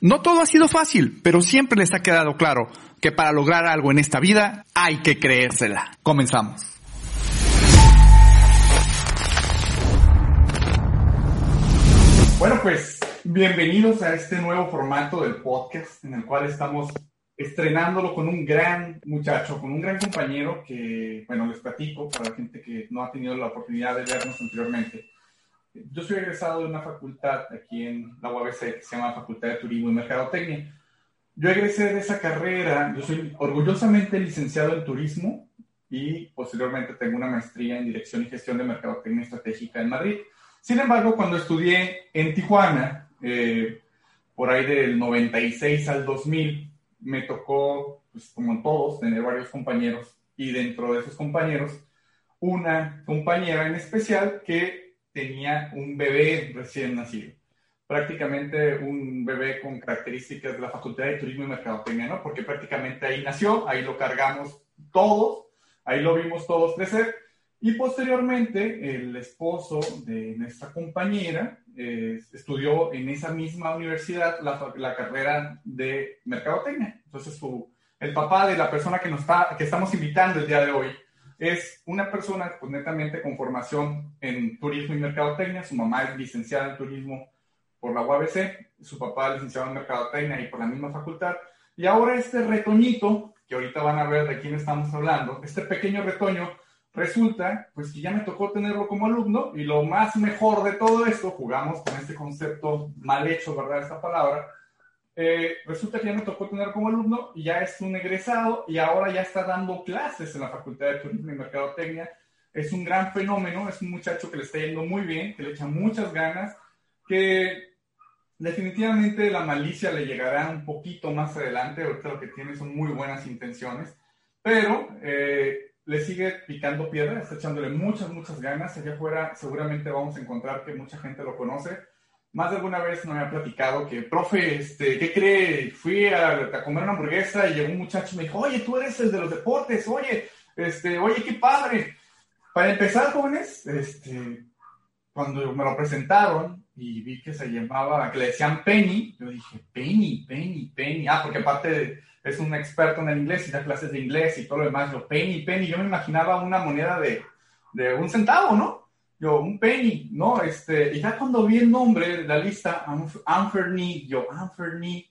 No todo ha sido fácil, pero siempre les ha quedado claro que para lograr algo en esta vida hay que creérsela. Comenzamos. Bueno, pues bienvenidos a este nuevo formato del podcast en el cual estamos estrenándolo con un gran muchacho, con un gran compañero que, bueno, les platico para la gente que no ha tenido la oportunidad de vernos anteriormente. Yo soy egresado de una facultad aquí en la UABC que se llama Facultad de Turismo y Mercadotecnia. Yo egresé de esa carrera, yo soy orgullosamente licenciado en turismo y posteriormente tengo una maestría en Dirección y Gestión de Mercadotecnia Estratégica en Madrid. Sin embargo, cuando estudié en Tijuana, eh, por ahí del 96 al 2000, me tocó, pues como todos, tener varios compañeros y dentro de esos compañeros, una compañera en especial que tenía un bebé recién nacido. Prácticamente un bebé con características de la Facultad de Turismo y Mercadotecnia, ¿no? Porque prácticamente ahí nació, ahí lo cargamos todos, ahí lo vimos todos crecer. Y posteriormente, el esposo de nuestra compañera eh, estudió en esa misma universidad la, carrera de mercadotecnia. Entonces, su, el papá de la persona que, nos está, que estamos invitando el día de hoy es una persona pues, netamente con formación en turismo y mercadotecnia. Su mamá es licenciada en turismo por la UABC, su papá es licenciado en mercadotecnia y por la misma facultad. Y ahora este retoñito, que ahorita van a ver de quién estamos hablando, este pequeño retoño, resulta pues que ya me tocó tenerlo como alumno y lo más mejor de todo esto, jugamos con este concepto mal hecho, ¿verdad? Esta palabra, eh, resulta que ya me tocó tener como alumno y ya es un egresado y ahora ya está dando clases en la Facultad de Turismo y Mercadotecnia. Es un gran fenómeno, es un muchacho que le está yendo muy bien, que le echa muchas ganas, que definitivamente la malicia le llegará un poquito más adelante, ahorita lo que tiene son muy buenas intenciones, pero eh, le sigue picando piedra, está echándole muchas, muchas ganas. Allá afuera seguramente vamos a encontrar que mucha gente lo conoce más de alguna vez me había platicado que, profe, este, ¿qué cree? Fui a, comer una hamburguesa y llegó un muchacho y me dijo, oye, tú eres el de los deportes, oye, este, oye, qué padre. Para empezar, jóvenes, este, cuando me lo presentaron y vi que se llamaba, que le decían Penny, yo dije, Penny, Penny, Penny. Ah, porque aparte es un experto en el inglés y da clases de inglés y todo lo demás. Yo, Penny, Penny. Yo me imaginaba una moneda de, de un centavo, ¿no? Yo, un penny, ¿no? Este, y ya cuando vi el nombre, la lista, Anferny, yo, Anferny,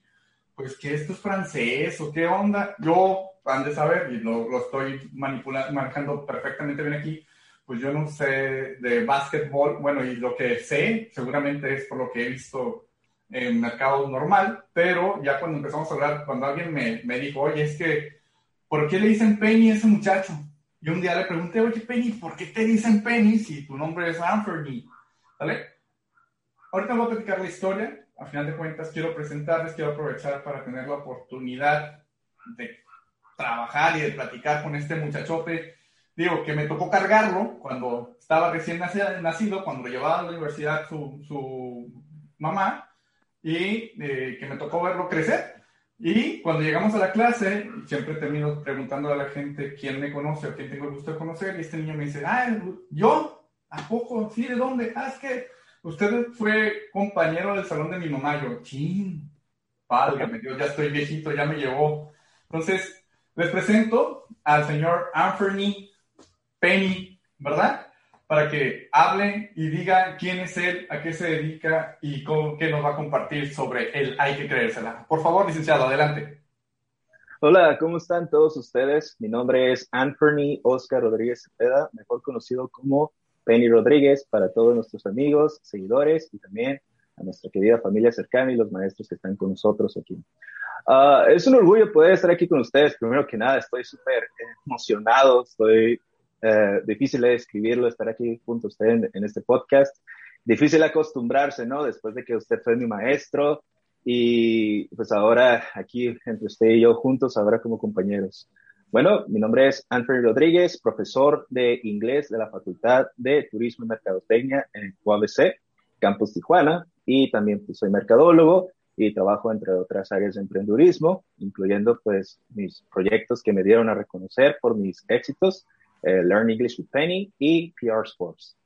pues que esto es francés o qué onda. Yo, han de saber, y lo, lo estoy manipulando, manejando perfectamente bien aquí, pues yo no sé de básquetbol, bueno, y lo que sé seguramente es por lo que he visto en mercado normal, pero ya cuando empezamos a hablar, cuando alguien me, me dijo, oye, es que, ¿por qué le dicen Penny a ese muchacho? Y un día le pregunté, oye, Penny, ¿por qué te dicen Penny si tu nombre es Anthony? ¿Vale? Ahorita voy a platicar la historia. A final de cuentas, quiero presentarles, quiero aprovechar para tener la oportunidad de trabajar y de platicar con este muchachote. Digo, que me tocó cargarlo cuando estaba recién nacido, cuando lo llevaba a la universidad su, su mamá, y eh, que me tocó verlo crecer. Y cuando llegamos a la clase, siempre termino preguntando a la gente quién me conoce o quién tengo el gusto de conocer. Y este niño me dice, ah, ¿yo? ¿A poco? ¿Sí? ¿De dónde? Ah, es que usted fue compañero del salón de mi mamá. Yo, chin, válgame Dios, ya estoy viejito, ya me llevó. Entonces, les presento al señor Anthony Penny, ¿verdad? Para que hable y diga quién es él, a qué se dedica y con qué nos va a compartir sobre él. Hay que creérsela. Por favor, licenciado, adelante. Hola, ¿cómo están todos ustedes? Mi nombre es Anthony Oscar Rodríguez Cepeda, mejor conocido como Penny Rodríguez para todos nuestros amigos, seguidores y también a nuestra querida familia cercana y los maestros que están con nosotros aquí. Ah, es un orgullo poder estar aquí con ustedes. Primero que nada, estoy súper emocionado, estoy eh, difícil de escribirlo, estar aquí junto a usted en, este podcast. Difícil acostumbrarse, ¿no? Después de que usted fue mi maestro y pues ahora aquí entre usted y yo juntos, ahora como compañeros. Bueno, mi nombre es Anthony Rodríguez, profesor de inglés de la Facultad de Turismo y Mercadotecnia en UABC, Campus Tijuana, y también pues, soy mercadólogo y trabajo entre otras áreas de emprendurismo, incluyendo pues mis proyectos que me dieron a reconocer por mis éxitos eh, Learn English with Penny y PR Sports.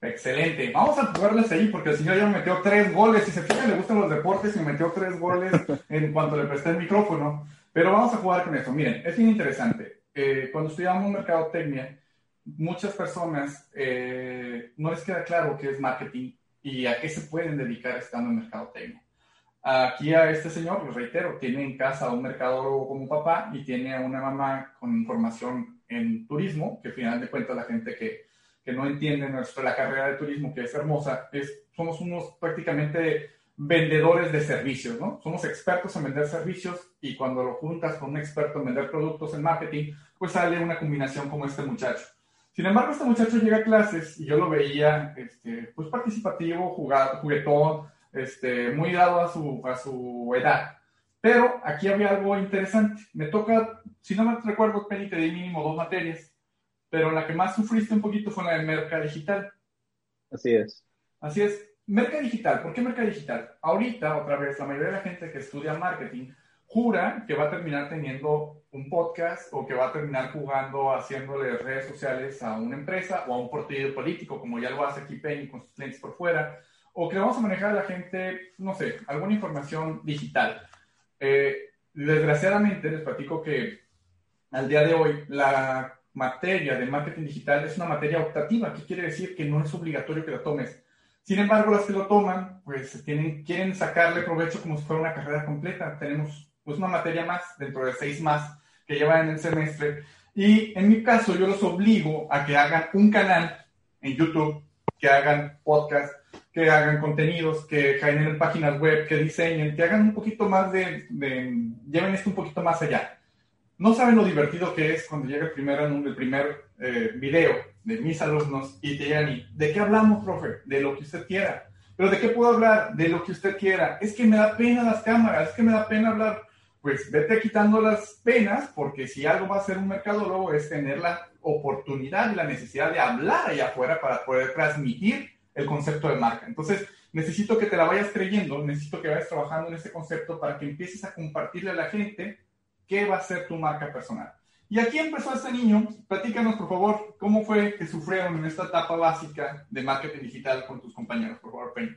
Excelente. Vamos a jugarles ahí porque el señor ya me metió tres goles. Si se fijan, le gustan los deportes y me metió tres goles en cuanto le presté el micrófono. Pero vamos a jugar con eso. Miren, es bien interesante. Eh, cuando estudiamos mercadotecnia, muchas personas eh, no les queda claro qué es marketing y a qué se pueden dedicar estando en mercadotecnia. Aquí a este señor, les reitero, tiene en casa un mercadólogo como papá y tiene a una mamá con información en turismo, que al final de cuentas la gente que, que no entiende nuestra, la carrera de turismo, que es hermosa, es, somos unos prácticamente vendedores de servicios, ¿no? Somos expertos en vender servicios y cuando lo juntas con un experto en vender productos en marketing, pues sale una combinación como este muchacho. Sin embargo, este muchacho llega a clases y yo lo veía, este, pues participativo, jugado, juguetón, este, muy dado a su, a su edad. Pero aquí había algo interesante. Me toca, si no me recuerdo, Penny, te di mínimo dos materias, pero la que más sufriste un poquito fue la de Merca Digital. Así es. Así es. Merca Digital, ¿por qué Merca Digital? Ahorita, otra vez, la mayoría de la gente que estudia marketing jura que va a terminar teniendo un podcast o que va a terminar jugando, haciéndole redes sociales a una empresa o a un partido político, como ya lo hace aquí Penny con sus clientes por fuera, o que vamos a manejar a la gente, no sé, alguna información digital. Eh, desgraciadamente les platico que al día de hoy la materia de marketing digital es una materia optativa, que quiere decir que no es obligatorio que la tomes. Sin embargo, las que lo toman, pues tienen, quieren sacarle provecho como si fuera una carrera completa. Tenemos pues una materia más dentro de seis más que llevan en el semestre. Y en mi caso, yo los obligo a que hagan un canal en YouTube, que hagan podcast, que hagan contenidos, que generen páginas web, que diseñen, que hagan un poquito más de, lleven esto un poquito más allá. No saben lo divertido que es cuando llega el primer, el primer eh, video de mis alumnos y te digan, ¿y ¿de qué hablamos, profe? De lo que usted quiera. ¿Pero de qué puedo hablar? De lo que usted quiera. Es que me da pena las cámaras, es que me da pena hablar. Pues vete quitando las penas, porque si algo va a ser un mercadólogo es tener la oportunidad y la necesidad de hablar allá afuera para poder transmitir el concepto de marca. Entonces, necesito que te la vayas creyendo, necesito que vayas trabajando en este concepto para que empieces a compartirle a la gente qué va a ser tu marca personal. Y aquí empezó este niño. Platícanos, por favor, cómo fue que sufrieron en esta etapa básica de marketing digital con tus compañeros, por favor, Penny.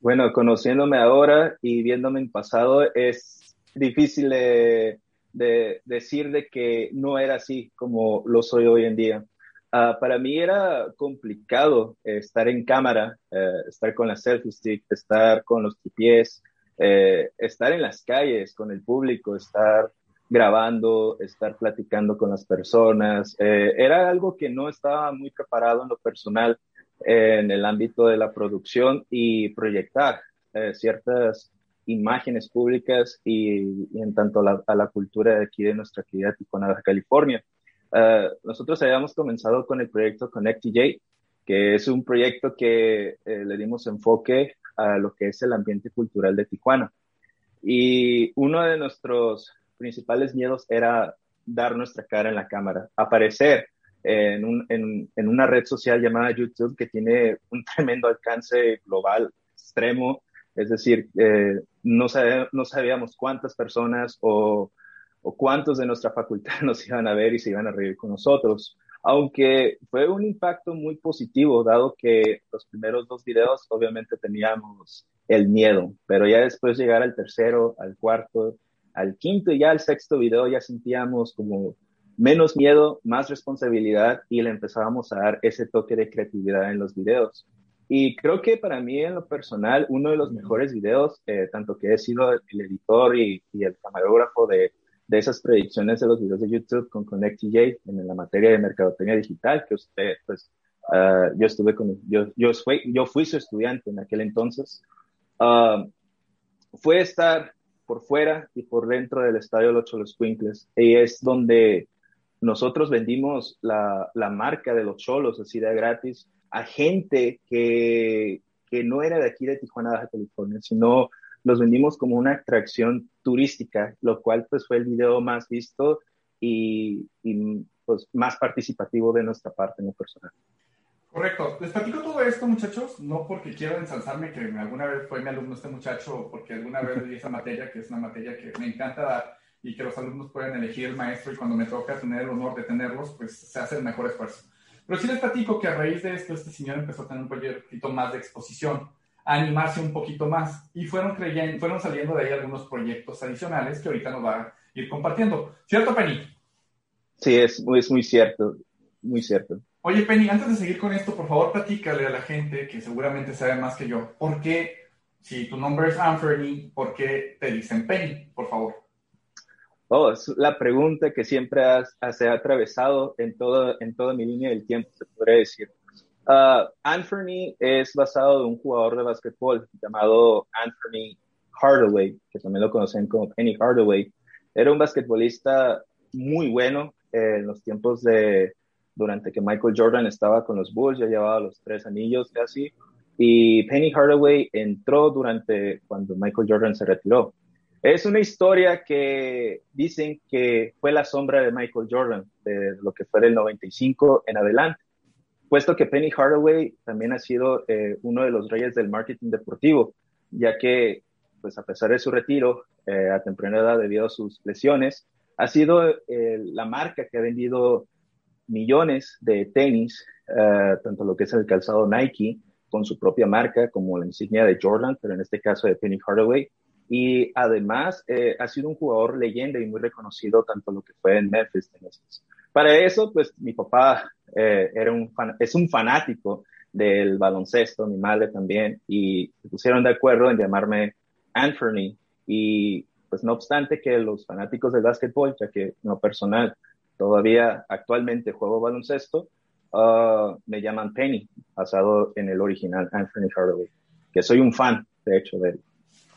Bueno, conociéndome ahora y viéndome en pasado, es difícil de, decir de que no era así como lo soy hoy en día. Ah, para mí era complicado estar en cámara, eh, estar con la selfie stick, estar con los pies, eh, estar en las calles con el público, estar grabando, estar platicando con las personas. Eh, era algo que no estaba muy preparado en lo personal en el ámbito de la producción y proyectar ciertas imágenes públicas y, en tanto a la cultura de aquí de nuestra actividad Tijuana, California. Eh, nosotros habíamos comenzado con el proyecto Connect TJ, que es un proyecto que eh, le dimos enfoque a lo que es el ambiente cultural de Tijuana. Y uno de nuestros principales miedos era dar nuestra cara en la cámara, aparecer en, en, una red social llamada YouTube que tiene un tremendo alcance global extremo. Es decir, eh, no, no sabíamos cuántas personas o o cuántos de nuestra facultad nos iban a ver y se iban a reír con nosotros. Aunque fue un impacto muy positivo, dado que los primeros dos videos obviamente teníamos el miedo, pero ya después llegar al tercero, al cuarto, al quinto y ya al sexto video ya sentíamos como menos miedo, más responsabilidad y le empezábamos a dar ese toque de creatividad en los videos. Y creo que para mí en lo personal, uno de los mejores videos, eh, tanto que he sido el editor y, y el camarógrafo de, de esas predicciones de los videos de YouTube con ConnectJ en la materia de mercadotecnia digital, que usted, pues, ah, yo estuve con, yo, yo, fui, yo fui su estudiante en aquel entonces, uh, fue estar por fuera y por dentro del estadio de los Cholos Quinkles, y es donde nosotros vendimos la, la marca de los Cholos, así de gratis, a gente que, que no era de aquí de Tijuana, Baja California, sino los vendimos como una atracción turística, lo cual pues fue el video más visto y, pues más participativo de nuestra parte en lo personal. Correcto. Les platico todo esto, muchachos, no porque quiero ensalzarme que alguna vez fue mi alumno este muchacho, porque alguna vez di esa materia, que es una materia que me encanta dar y que los alumnos pueden elegir el maestro y cuando me toca tener el honor de tenerlos, pues se hace el mejor esfuerzo. Pero sí les platico que a raíz de esto, este señor empezó a tener un poquito más de exposición animarse un poquito más. Y fueron, creyendo, fueron saliendo de ahí algunos proyectos adicionales que ahorita nos va a ir compartiendo. ¿Cierto, Penny? Sí, es, es muy cierto, muy cierto. Oye, Penny, antes de seguir con esto, por favor, platícale a la gente que seguramente sabe más que yo, ¿por qué, si tu nombre es Anthony, por qué te dicen Penny, por favor? Oh, es la pregunta que siempre se ha atravesado en, todo, en toda mi línea del tiempo, se podría decir. Uh, Anthony es basado en un jugador de básquetbol llamado Anthony Hardaway, que también lo conocen como Penny Hardaway. Era un basquetbolista muy bueno en los tiempos de durante que Michael Jordan estaba con los Bulls, ya llevaba los tres anillos casi, y Penny Hardaway entró durante cuando Michael Jordan se retiró. Es una historia que dicen que fue la sombra de Michael Jordan, de lo que fue del 95 en adelante puesto que Penny Hardaway también ha sido eh, uno de los reyes del marketing deportivo, ya que, pues a pesar de su retiro eh, a temprana edad debido a sus lesiones, ha sido eh, la marca que ha vendido millones de tenis, tanto lo que es el calzado Nike con su propia marca, como la insignia de Jordan, pero en este caso de Penny Hardaway. Y además ha sido un jugador leyenda y muy reconocido tanto lo que fue en Memphis. Para eso, pues mi papá eh, era un es un fanático del baloncesto, mi madre también, y se pusieron de acuerdo en llamarme Anthony. Y pues no obstante que los fanáticos del básquetbol, ya que no personal todavía actualmente juego baloncesto, uh, me llaman Penny, basado en el original Anthony Hardaway, que soy un fan, de hecho, de él.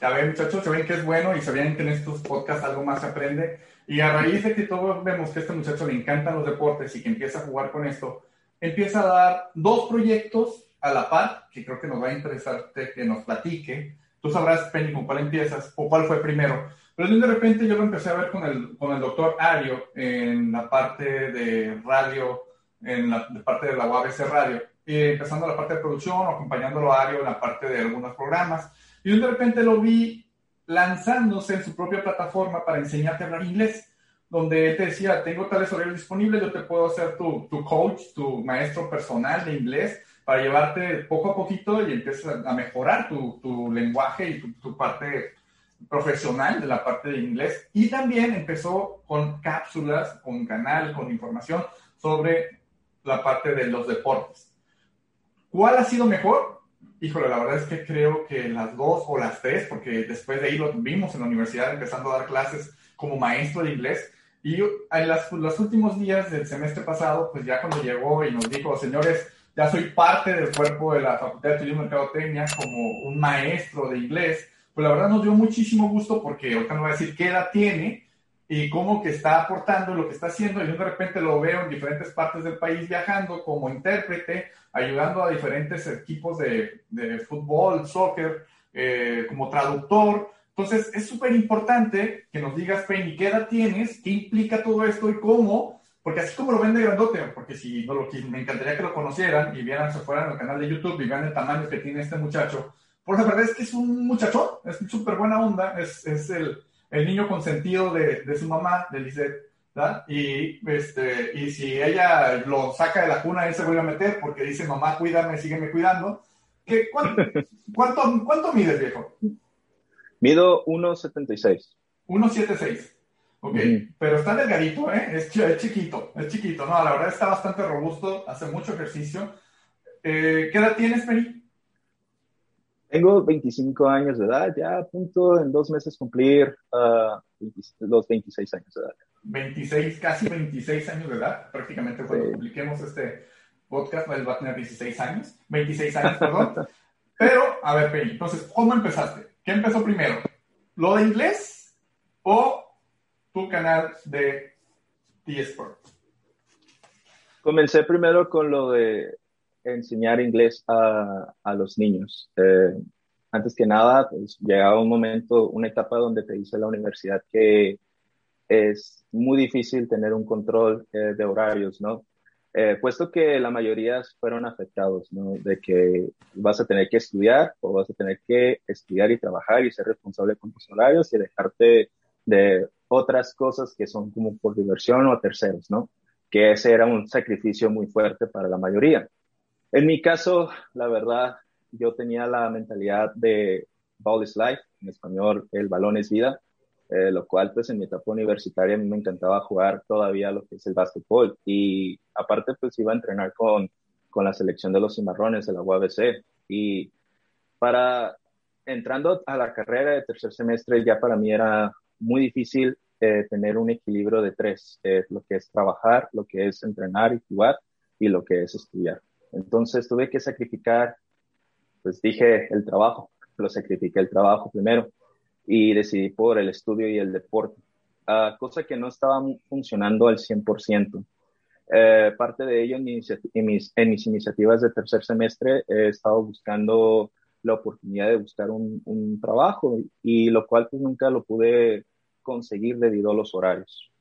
Ya ven, muchachos, se ven que es bueno y se ven que en estos podcasts algo más se aprende. Y a raíz de que todos vemos que a este muchacho le encantan los deportes y que empieza a jugar con esto, empieza a dar dos proyectos a la par, que creo que nos va a interesar que nos platique. Tú sabrás, Penny, con cuál empiezas o cuál fue primero. Pero de repente yo lo empecé a ver con el, con el doctor Ario en la parte de radio, en la parte de la UABC Radio. eh, empezando la parte de producción acompañándolo a Ario en la parte de algunos programas. Y de repente lo vi lanzándose en su propia plataforma para enseñarte a hablar inglés, donde él te decía, tengo tales horarios disponibles, yo te puedo ser tu, tu coach, tu maestro personal de inglés, para llevarte poco a poquito y empiezas a mejorar tu, tu lenguaje y tu, tu, parte profesional de la parte de inglés. Y también empezó con cápsulas, con canal, con información sobre la parte de los deportes. ¿Cuál ha sido mejor? Híjole, la verdad es que creo que las dos o las tres, porque después de ahí lo vimos en la universidad empezando a dar clases como maestro de inglés. Y en las, los últimos días del semestre pasado, pues ya cuando llegó y nos dijo, señores, ya soy parte del cuerpo de la Facultad de Turismo y Mercadotecnia como un maestro de inglés, pues la verdad nos dio muchísimo gusto porque ahorita no voy a decir qué edad tiene y cómo que está aportando lo que está haciendo. Y yo de repente lo veo en diferentes partes del país viajando como intérprete, ayudando a diferentes equipos de, de fútbol, soccer, eh, como traductor. Entonces es súper importante que nos digas, Penny, qué edad tienes, qué implica todo esto y cómo porque así como lo ven de grandote, porque si me encantaría que lo conocieran y vieran, se fueran al canal de YouTube y vean el tamaño que tiene este muchacho. Por la verdad es que es un muchacho, es súper buena onda, es, es el, el, niño consentido de, de su mamá, de Lisette, ¿verdad? Y, este, y si ella lo saca de la cuna, él se vuelve a meter porque dice, mamá, cuídame, sígueme cuidando. ¿Qué, cuánto, cuánto, ¿Cuánto mides, viejo? Mido 1,76. 1,76. Ok, pero está delgadito, ¿eh? Es, chiquito, es chiquito. No, la verdad está bastante robusto, hace mucho ejercicio. Eh, ¿Qué edad tienes, Peri? Tengo 25 años de edad, ya a punto en dos meses cumplir uh, los 26 años de edad. 26, casi 26 años de edad, prácticamente cuando publiquemos este podcast, él va a tener 16 años, 26 años, perdón. Pero, a ver, Penny, entonces, ¿cómo empezaste? ¿Qué empezó primero? ¿Lo de inglés o tu canal de T-Sport? Comencé primero con lo de enseñar inglés a, a los niños. Eh, antes que nada, pues, llegaba un momento, una etapa donde te dice la universidad que es muy difícil tener un control eh, de horarios, ¿no? Eh, puesto que la mayoría fueron afectados, ¿no? De que vas a tener que estudiar o vas a tener que estudiar y trabajar y ser responsable con tus horarios y dejarte de otras cosas que son como por diversión o a terceros, ¿no? Que ese era un sacrificio muy fuerte para la mayoría. En mi caso, la verdad, yo tenía la mentalidad de ball is life, en español, el balón es vida, eh, lo cual pues en mi etapa universitaria a mí me encantaba jugar todavía lo que es el básquetbol. Y aparte pues iba a entrenar con, con la selección de los cimarrones de la UABC y para entrando a la carrera de tercer semestre ya para mí era muy difícil eh, tener un equilibrio de tres, eh, lo que es trabajar, lo que es entrenar y jugar y lo que es estudiar. Entonces tuve que sacrificar, pues dije el trabajo, lo sacrifiqué el trabajo primero y decidí por el estudio y el deporte, uh, cosa que no estaba funcionando al 100%. Eh, parte de ello en mis, en, mis, en mis, iniciativas de tercer semestre he estado buscando la oportunidad de buscar un, un trabajo y lo cual pues nunca lo pude conseguir debido a los horarios.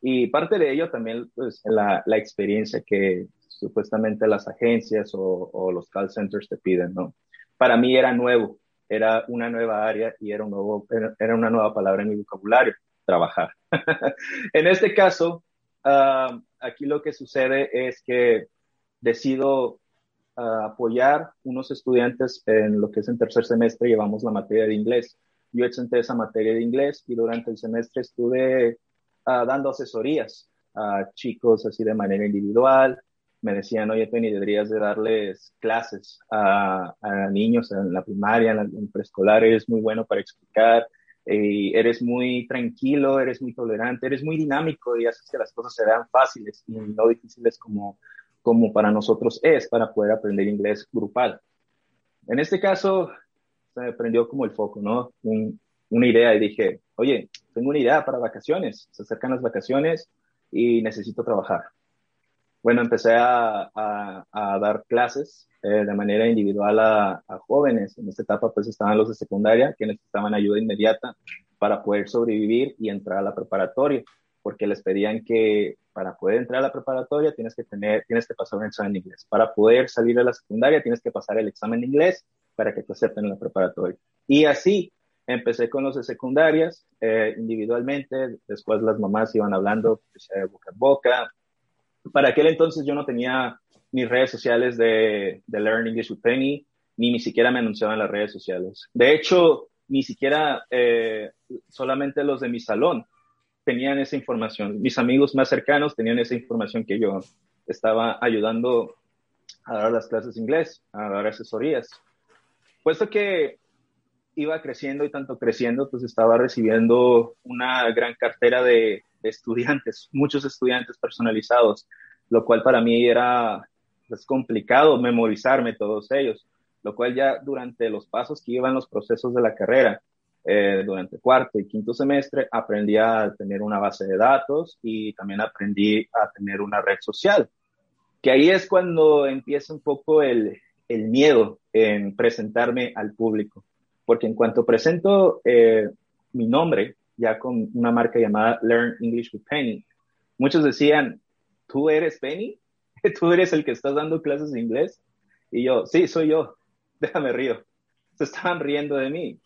Y parte de ello también, pues, la, la experiencia que supuestamente las agencias o, o, los call centers te piden, ¿no? Para mí era nuevo, era una nueva área y era, un nuevo, era una nueva palabra en mi vocabulario, trabajar. en este caso, uh, aquí lo que sucede es que decido uh, apoyar unos estudiantes en lo que es en tercer semestre, llevamos la materia de inglés yo exenté esa materia de inglés y durante el semestre estuve uh, dando asesorías a chicos así de manera individual. Me decían, oye, Penny, deberías de darles clases a, a niños en la primaria, en, en preescolar, eres muy bueno para explicar, y eres muy tranquilo, eres muy tolerante, eres muy dinámico y haces que las cosas se vean fáciles y no difíciles como, como para nosotros es para poder aprender inglés grupal. En este caso, se me prendió como el foco, ¿no? una idea y dije, oye, tengo una idea para vacaciones, se acercan las vacaciones y necesito trabajar. Bueno, empecé a, a, dar clases eh, de manera individual a, a, jóvenes. En esta etapa pues estaban los de secundaria que necesitaban ayuda inmediata para poder sobrevivir y entrar a la preparatoria, porque les pedían que para poder entrar a la preparatoria tienes que tener, tienes que pasar un examen de inglés. Para poder salir a la secundaria tienes que pasar el examen de inglés para que te acepten en la preparatoria. Y así empecé con los de secundarias eh, individualmente, después las mamás iban hablando pues, boca a boca. Para aquel entonces yo no tenía ni redes sociales de, de Learn English with Penny, ni ni siquiera me anunciaban las redes sociales. De hecho, ni siquiera eh, solamente los de mi salón tenían esa información. Mis amigos más cercanos tenían esa información que yo estaba ayudando a dar las clases de inglés, a dar asesorías. Puesto que iba creciendo y tanto creciendo, pues estaba recibiendo una gran cartera de, estudiantes, muchos estudiantes personalizados, lo cual para mí era pues, complicado memorizarme todos ellos, lo cual ya durante los pasos que iban los procesos de la carrera, eh, durante cuarto y quinto semestre, aprendí a tener una base de datos y también aprendí a tener una red social, que ahí es cuando empieza un poco el, el miedo en presentarme al público porque en cuanto presento eh, mi nombre, ya con una marca llamada Learn English with Penny, muchos decían, ¿tú eres Penny? ¿Tú eres el que estás dando clases de inglés? Y yo, sí, soy yo, déjame río. Se estaban riendo de mí.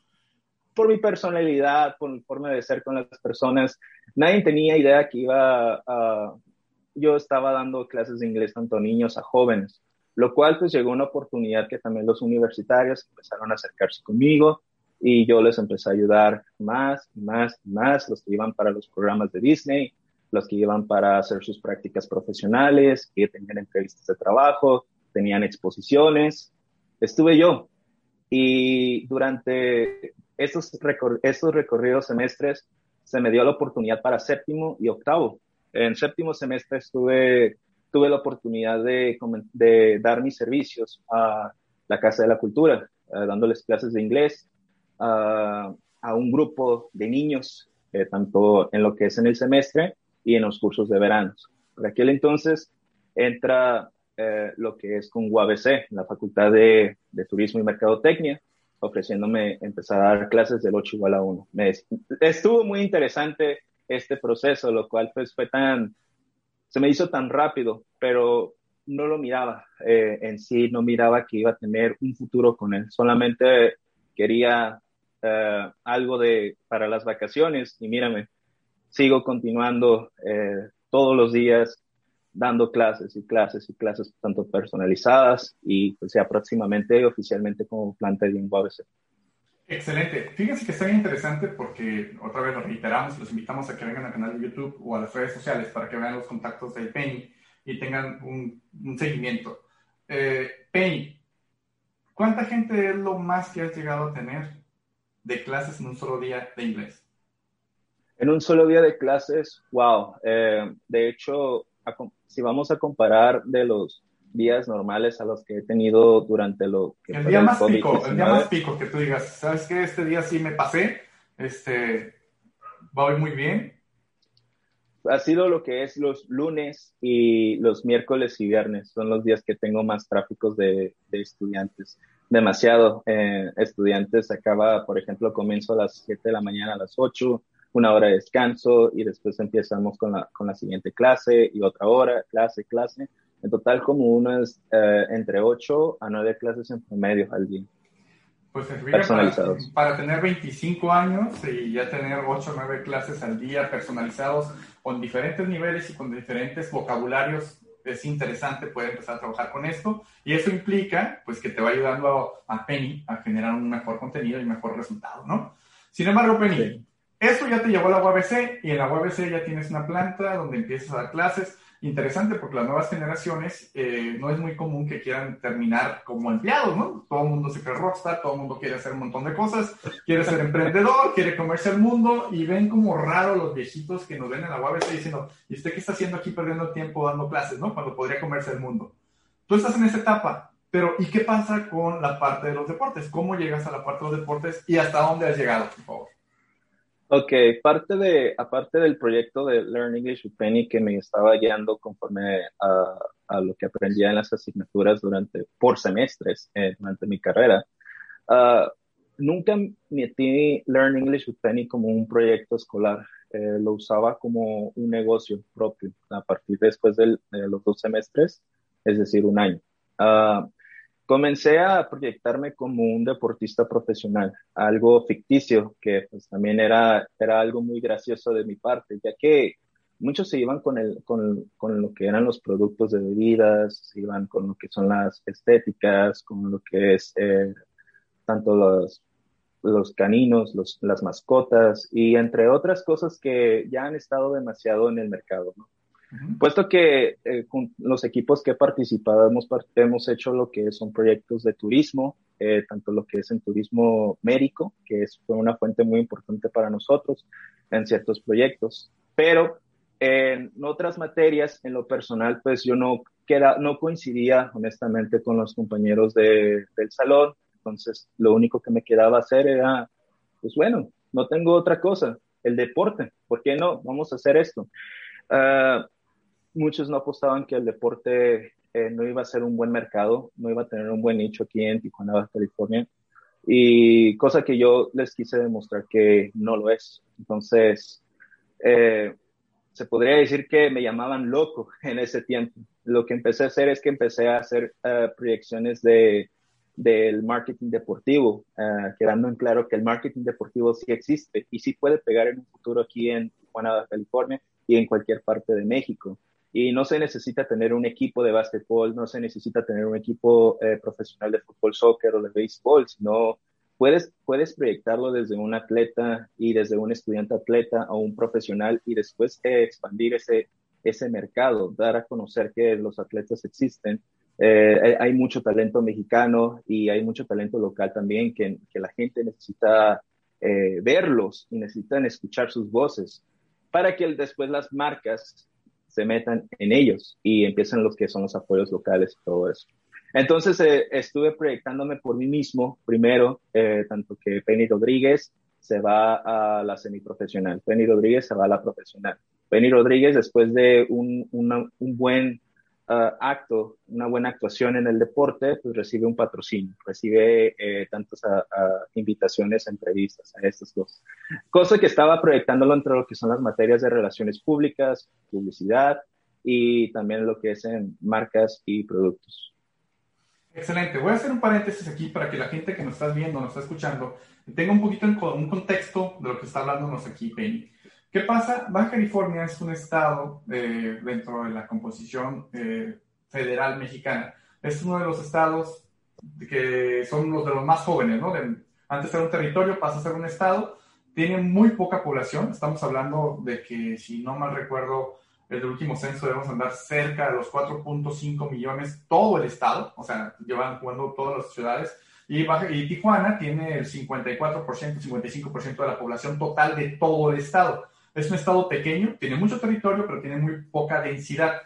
Por mi personalidad, por mi forma de ser con las personas, nadie tenía idea que iba a... Yo estaba dando clases de inglés tanto a niños a jóvenes lo cual pues llegó una oportunidad que también los universitarios empezaron a acercarse conmigo y yo les empecé a ayudar más, más, más, los que iban para los programas de Disney, los que iban para hacer sus prácticas profesionales, que tenían entrevistas de trabajo, tenían exposiciones. Estuve yo y durante estos, estos recorridos semestres se me dio la oportunidad para séptimo y octavo. En séptimo semestre estuve tuve la oportunidad de, de dar mis servicios a la Casa de la Cultura, eh, dándoles clases de inglés a un grupo de niños, eh, tanto en lo que es en el semestre y en los cursos de verano. Por aquel entonces entra eh, lo que es con UABC, la Facultad de, de, Turismo y Mercadotecnia, ofreciéndome empezar a dar clases del 8 igual a 1. Me, estuvo muy interesante este proceso, lo cual pues fue tan, se me hizo tan rápido, pero no lo miraba eh, en sí, no miraba que iba a tener un futuro con él, solamente quería eh, algo de para las vacaciones y mírame, sigo continuando eh, todos los días dando clases y clases y clases tanto personalizadas y pues ya próximamente oficialmente como planta de lengua Excelente. Fíjense que está bien interesante porque otra vez lo reiteramos, los invitamos a que vengan al canal de YouTube o a las redes sociales para que vean los contactos de Penny y tengan un, seguimiento. Eh, Penny, ¿cuánta gente es lo más que has llegado a tener de clases en un solo día de inglés? En un solo día de clases, wow. Eh, de hecho, si vamos a comparar de los días normales a los que he tenido durante lo que el día más pico, el día más pico que tú digas, sabes que este día sí me pasé, este va muy bien. Ha sido lo que es los lunes y los miércoles y viernes, son los días que tengo más tráficos de, de estudiantes. Demasiado eh, estudiantes, acaba, por ejemplo, comienzo a las 7 de la mañana a las 8, una hora de descanso y después empezamos con la, con la siguiente clase y otra hora, clase, clase en total, como unas eh, entre 8 a 9 clases en promedio al día. Pues personalizados. Para, para, tener 25 años y ya tener 8 o 9 clases al día personalizados con diferentes niveles y con diferentes vocabularios, es interesante poder empezar a trabajar con esto. Y eso implica, pues, que te va ayudando a, Penny a generar un mejor contenido y mejor resultado, ¿no? Sin embargo, Penny, eso ya te llevó a la UABC y en la UABC ya tienes una planta donde empiezas a dar clases interesante porque las nuevas generaciones eh, no es muy común que quieran terminar como empleados, ¿no? Todo el mundo se cree rockstar, todo el mundo quiere hacer un montón de cosas, quiere ser emprendedor, quiere comerse el mundo y ven como raro los viejitos que nos ven en la UABC diciendo, ¿y usted qué está haciendo aquí perdiendo tiempo dando clases, ¿no? Cuando podría comerse el mundo. Tú estás en esa etapa, pero ¿y qué pasa con la parte de los deportes? ¿Cómo llegas a la parte de los deportes y hasta dónde has llegado, por favor? Ok, parte de, aparte del proyecto de Learn English with Penny que me estaba guiando conforme a, a lo que aprendía en las asignaturas durante, por semestres eh, durante mi carrera, uh, nunca metí Learn English with Penny como un proyecto escolar. eh, lo usaba como un negocio propio a partir después de los dos semestres, es decir, un año. Uh, comencé a proyectarme como un deportista profesional, algo ficticio, que pues también era, era algo muy gracioso de mi parte, ya que muchos se iban con, el, con, con, lo que eran los productos de bebidas, se iban con lo que son las estéticas, con lo que es eh, tanto los, los caninos, los, las mascotas y entre otras cosas que ya han estado demasiado en el mercado. ¿no? Puesto que eh, con los equipos que he participado hemos, hemos hecho lo que son proyectos de turismo, eh, tanto lo que es en turismo médico, que es, fue una fuente muy importante para nosotros en ciertos proyectos, pero en otras materias, en lo personal, pues yo no, queda, no coincidía honestamente con los compañeros de, del salón, entonces lo único que me quedaba hacer era, pues bueno, no tengo otra cosa, el deporte, ¿por qué no? Vamos a hacer esto. Uh, muchos no apostaban que el deporte eh, no iba a ser un buen mercado, no iba a tener un buen nicho aquí en Tijuana, California. Y cosa que yo les quise demostrar que no lo es. Entonces, eh, se podría decir que me llamaban loco en ese tiempo. Lo que empecé a hacer es que empecé a hacer uh, proyecciones de, del marketing deportivo, uh, quedando en claro que el marketing deportivo sí existe y sí puede pegar en un futuro aquí en Tijuana, California y en cualquier parte de México. Y no se necesita tener un equipo de básquetbol, no se necesita tener un equipo eh, profesional de fútbol, soccer o de béisbol, sino puedes, puedes proyectarlo desde un atleta y desde un estudiante atleta a un profesional y después eh, expandir ese, ese mercado, dar a conocer que los atletas existen. Eh, hay mucho talento mexicano y hay mucho talento local también que, que la gente necesita verlos y necesitan escuchar sus voces para que después las marcas se metan en ellos y empiecen los que son los apoyos locales y todo eso. Entonces eh, estuve proyectándome por mí mismo, primero, eh, tanto que Penny Rodríguez se va a la semiprofesional, Penny Rodríguez se va a la profesional. Penny Rodríguez, después de un, un buen uh, acto, una buena actuación en el deporte, pues recibe un patrocinio, recibe eh, tantas invitaciones, entrevistas a estas cosas. Cosa que estaba proyectándolo entre lo que son las materias de relaciones públicas, publicidad y también lo que es en marcas y productos. Excelente. Voy a hacer un paréntesis aquí para que la gente que nos está viendo, nos está escuchando, tenga un poquito un contexto de lo que está hablándonos aquí Penny. ¿Qué pasa? Baja California es un estado eh, dentro de la composición eh, federal mexicana. Es uno de los estados que son los de los más jóvenes, ¿no? antes era un territorio, pasa a ser un estado, tiene muy poca población. Estamos hablando de que, si no mal recuerdo, el último censo debemos andar cerca de los 4.5 millones todo el estado, o sea, llevan jugando todas las ciudades. Y, Baja, y Tijuana tiene el 54%, 55% de la población total de todo el estado. Es un estado pequeño, tiene mucho territorio, pero tiene muy poca densidad.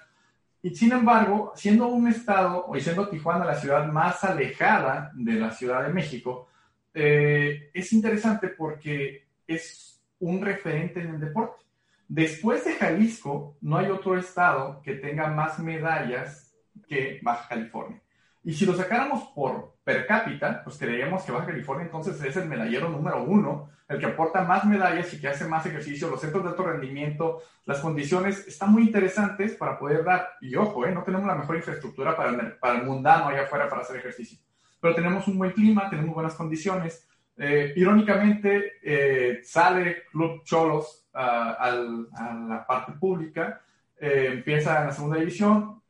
Y sin embargo, siendo un estado, o siendo Tijuana la ciudad más alejada de la Ciudad de México, eh, es interesante porque es un referente en el deporte. Después de Jalisco, no hay otro estado que tenga más medallas que Baja California. Y si lo sacáramos por per cápita, pues creeríamos que Baja California entonces es el medallero número uno, el que aporta más medallas y que hace más ejercicio, los centros de alto rendimiento, las condiciones están muy interesantes para poder dar, y ojo, eh, no tenemos la mejor infraestructura para el, para el mundano allá afuera para hacer ejercicio, pero tenemos un buen clima, tenemos buenas condiciones. Eh, irónicamente, eh, sale Club Cholos a, la parte pública, empieza en la segunda división,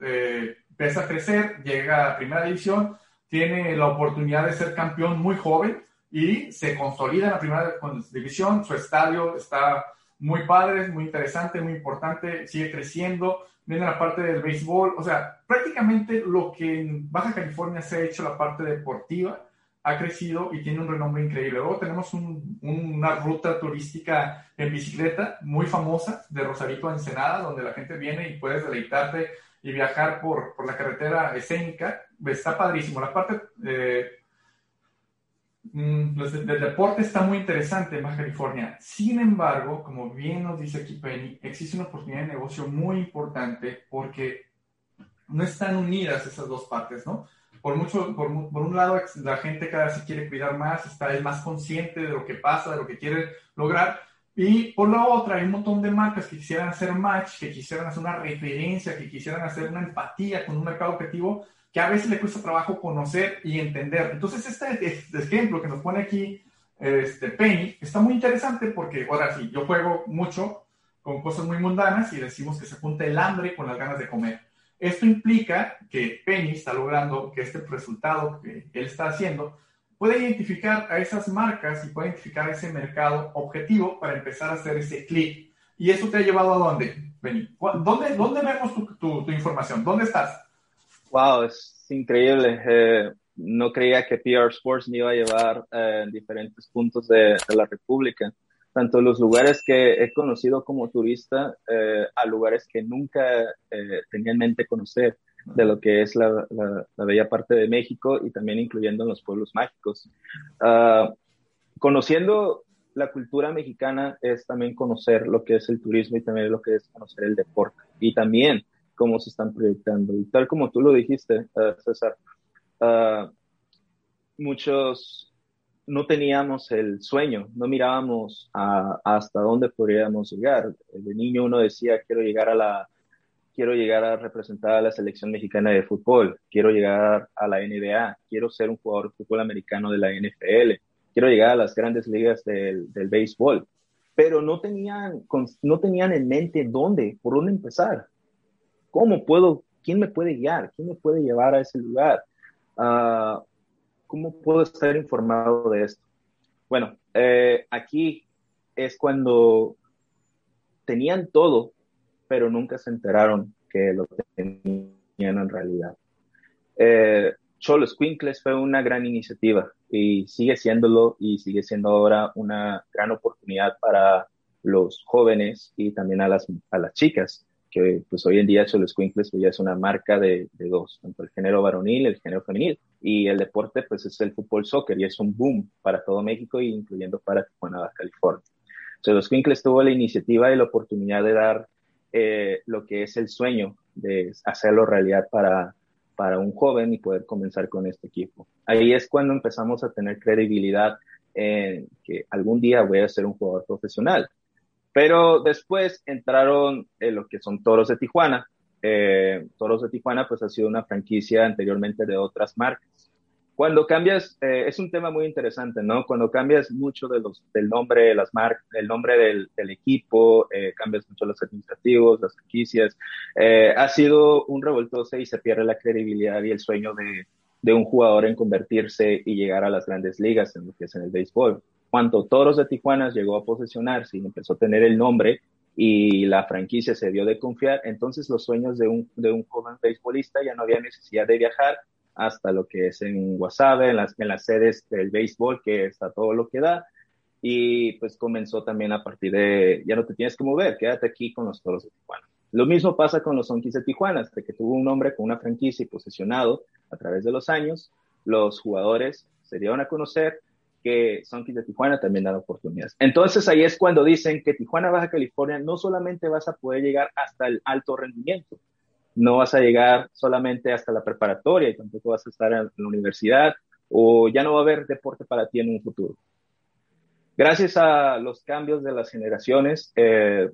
empieza a crecer, llega a primera división, tiene la oportunidad de ser campeón muy joven y se consolida en la primera división. Su estadio está muy padre, muy interesante, muy importante, sigue creciendo. Viene la parte del béisbol, o sea, prácticamente lo que en Baja California se ha hecho la parte deportiva ha crecido y tiene un renombre increíble. Luego tenemos una ruta turística en bicicleta muy famosa de Rosarito a Ensenada, donde la gente viene y puedes deleitarte y viajar por, por la carretera escénica, está padrísimo. La parte eh, mm, del deporte está muy interesante en Baja California. Sin embargo, como bien nos dice aquí Penny, existe una oportunidad de negocio muy importante porque no están unidas esas dos partes, ¿no? Por, mucho, por, por un lado, la gente cada vez se quiere cuidar más, está, es más consciente de lo que pasa, de lo que quiere lograr, Y por la otra, hay un montón de marcas que quisieran hacer match, que quisieran hacer una referencia, que quisieran hacer una empatía con un mercado objetivo que a veces le cuesta trabajo conocer y entender. Entonces, este, este ejemplo que nos pone aquí este, Penny está muy interesante porque, ahora sí, yo juego mucho con cosas muy mundanas y decimos que se junta el hambre con las ganas de comer. Esto implica que Penny está logrando que este resultado que él está haciendo puede identificar a esas marcas y puede identificar ese mercado objetivo para empezar a hacer ese clic. ¿Y eso te ha llevado a dónde, Penny? ¿Dónde, dónde vemos tu, tu, información? ¿Dónde estás? Wow, es increíble. Eh, no creía que PR Sports me iba a llevar eh, en diferentes puntos de, de la República tanto los lugares que he conocido como turista eh, a lugares que nunca eh, tenía en mente conocer de lo que es la, la, bella parte de México y también incluyendo los pueblos mágicos. Uh, conociendo la cultura mexicana es también conocer lo que es el turismo y también lo que es conocer el deporte y también cómo se están proyectando. Y tal como tú lo dijiste, uh, César, uh, muchos no teníamos el sueño, no mirábamos hasta dónde podríamos llegar. De niño uno decía, quiero llegar a la, quiero llegar a representar a la selección mexicana de fútbol, quiero llegar a la NBA, quiero ser un jugador de fútbol americano de la NFL, quiero llegar a las grandes ligas del, del béisbol, pero no tenían, no tenían en mente dónde, por dónde empezar, cómo puedo, quién me puede guiar, quién me puede llevar a ese lugar. Uh, ¿cómo puedo estar informado de esto? Bueno, eh, aquí es cuando tenían todo, pero nunca se enteraron que lo tenían en realidad. Eh, Cholos Quinkles fue una gran iniciativa y sigue siéndolo y sigue siendo ahora una gran oportunidad para los jóvenes y también a las, a las chicas que pues hoy en día Cholos Quinkles pues, ya es una marca de, de, dos, tanto el género varonil y el género femenil. Y el deporte pues es el fútbol soccer y es un boom para todo México e incluyendo para Tijuana, California. Cholos Quinkles tuvo la iniciativa y la oportunidad de dar eh, lo que es el sueño de hacerlo realidad para, para un joven y poder comenzar con este equipo. Ahí es cuando empezamos a tener credibilidad en que algún día voy a ser un jugador profesional pero después entraron eh, lo que son Toros de Tijuana. Eh, Toros de Tijuana pues ha sido una franquicia anteriormente de otras marcas. Cuando cambias, eh, es un tema muy interesante, ¿no? Cuando cambias mucho de los, del nombre las marcas, el nombre del, del equipo, eh, cambias mucho los administrativos, las franquicias, eh, ha sido un revoltoso y se pierde la credibilidad y el sueño de, de un jugador en convertirse y llegar a las grandes ligas en lo que es en el béisbol cuando Toros de Tijuana llegó a posesionarse y empezó a tener el nombre y la franquicia se dio de confiar, entonces los sueños de un, de un joven beisbolista ya no había necesidad de viajar hasta lo que es en Guasave, en las, en las sedes del béisbol, que está todo lo que da. Y pues comenzó también a partir de, ya no te tienes que mover, quédate aquí con los Toros de Tijuana. Lo mismo pasa con los Sonkis de Tijuana, hasta que tuvo un nombre con una franquicia y posesionado a través de los años, los jugadores se dieron a conocer, que Sunkies de Tijuana también dan oportunidades. Entonces ahí es cuando dicen que Tijuana, Baja California, no solamente vas a poder llegar hasta el alto rendimiento, no vas a llegar solamente hasta la preparatoria y tampoco vas a estar en la universidad o ya no va a haber deporte para ti en un futuro. Gracias a los cambios de las generaciones, eh,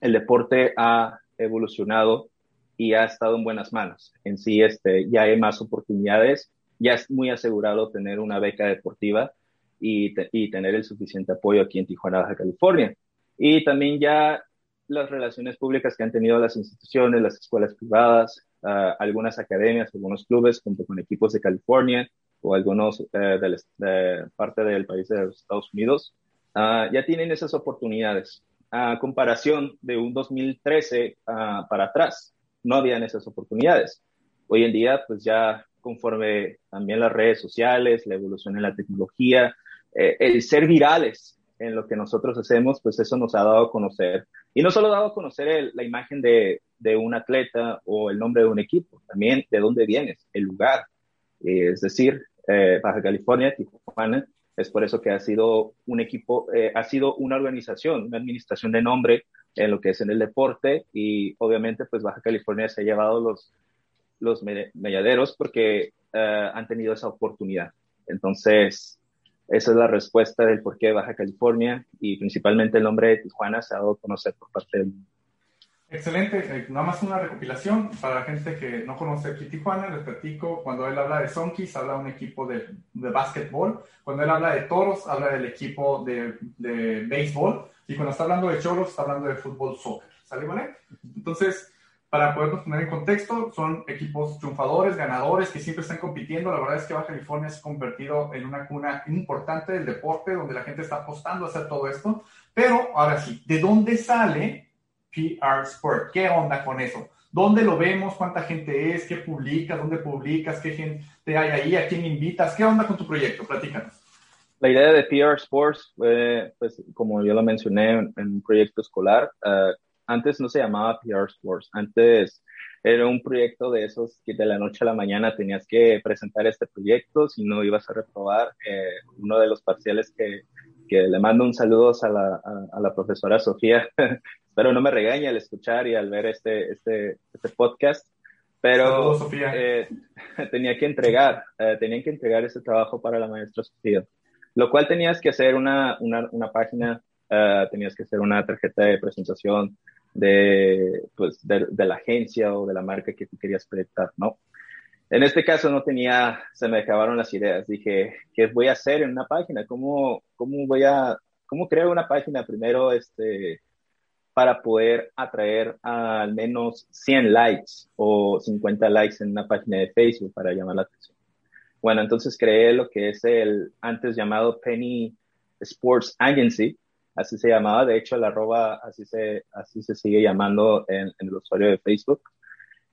el deporte ha evolucionado y ha estado en buenas manos. En sí, este, ya hay más oportunidades ya es muy asegurado tener una beca deportiva y, y, tener el suficiente apoyo aquí en Tijuana, Baja California. Y también ya las relaciones públicas que han tenido las instituciones, las escuelas privadas, uh, algunas academias, algunos clubes junto con equipos de California o algunos uh, de, de, parte del país de los Estados Unidos, uh, ya tienen esas oportunidades. A comparación de un 2013 para atrás, no habían esas oportunidades. Hoy en día, pues ya conforme también las redes sociales, la evolución en la tecnología, eh, el ser virales en lo que nosotros hacemos, pues eso nos ha dado a conocer. Y no solo ha dado a conocer la imagen de, de, un atleta o el nombre de un equipo, también de dónde vienes, el lugar. Eh, es decir, eh, Baja California, Tijuana, es por eso que ha sido un equipo, eh, ha sido una organización, una administración de nombre en lo que es en el deporte y obviamente pues Baja California se ha llevado los, los mediaderos porque uh, han tenido esa oportunidad. Entonces, esa es la respuesta del por qué Baja California y principalmente el nombre de Tijuana se ha dado a conocer por parte del mundo. Excelente, eh, nada más una recopilación para la gente que no conoce aquí Tijuana, les platico, cuando él habla de Sonkis, habla de un equipo de, de básquetbol, cuando él habla de Toros, habla del equipo de, de béisbol, y cuando está hablando de Cholos, está hablando de fútbol soccer, ¿sale, vale? Entonces, para podernos poner en contexto, son equipos triunfadores, ganadores, que siempre están compitiendo, la verdad es que Baja California se ha convertido en una cuna importante del deporte, donde la gente está apostando a hacer todo esto, pero ahora sí, ¿de dónde sale PR Sport. ¿Qué onda con eso? ¿Dónde lo vemos? ¿Cuánta gente es? ¿Qué publicas? ¿Dónde publicas? ¿Qué gente hay ahí? ¿A quién invitas? ¿Qué onda con tu proyecto? Platícanos. La idea de PR Sports, pues como yo lo mencioné en, un proyecto escolar, eh, antes no se llamaba PR Sports, antes era un proyecto de esos que de la noche a la mañana tenías que presentar este proyecto, si no ibas a reprobar eh, uno de los parciales que, que, le mando un saludo a la, a la profesora Sofía, Espero no me regañe al escuchar y al ver este, este, este podcast, pero eh, tenía que entregar, eh, tenían que entregar ese trabajo para la maestra Sofía, lo cual tenías que hacer una, una, una página, uh, tenías que hacer una tarjeta de presentación de, pues, de, de, la agencia o de la marca que tú querías proyectar, ¿no? En este caso no tenía, se me acabaron las ideas. Dije, ¿qué voy a hacer en una página? ¿Cómo, cómo voy a, cómo creo una página? Primero, este, para poder atraer al menos 100 likes o 50 likes en una página de Facebook para llamar la atención. Bueno, entonces creé lo que es el antes llamado Penny Sports Agency, así se llamaba, de hecho la arroba así se, así se sigue llamando en, el usuario de Facebook.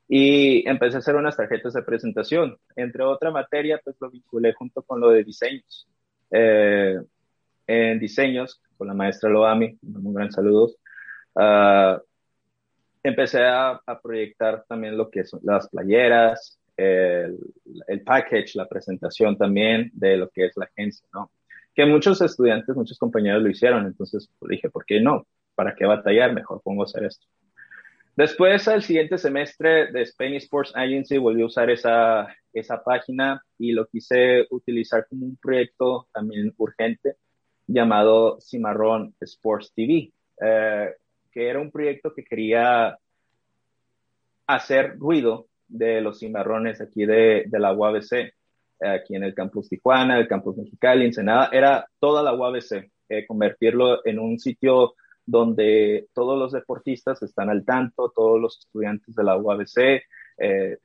Y empecé a hacer unas tarjetas de presentación. Entre otra materia, pues lo vinculé junto con lo de diseños. Eh, en diseños, con la maestra Loami, un gran saludo, Uh, empecé a, proyectar también lo que son las playeras, el, el, package, la presentación también de lo que es la agencia, ¿no? Que muchos estudiantes, muchos compañeros lo hicieron, entonces pues, dije, ¿por qué no? ¿Para qué batallar? Mejor pongo a hacer esto. Después, al siguiente semestre de Spain Sports Agency, volví a usar esa, esa página y lo quise utilizar como un proyecto también urgente llamado Cimarrón Sports TV. Eh, que era un proyecto que quería hacer ruido de los cimarrones aquí de, de la UABC, aquí en el campus Tijuana, el campus Mexicali, Ensenada, era toda la UABC, eh, convertirlo en un sitio donde todos los deportistas están al tanto, todos los estudiantes de la UABC, eh,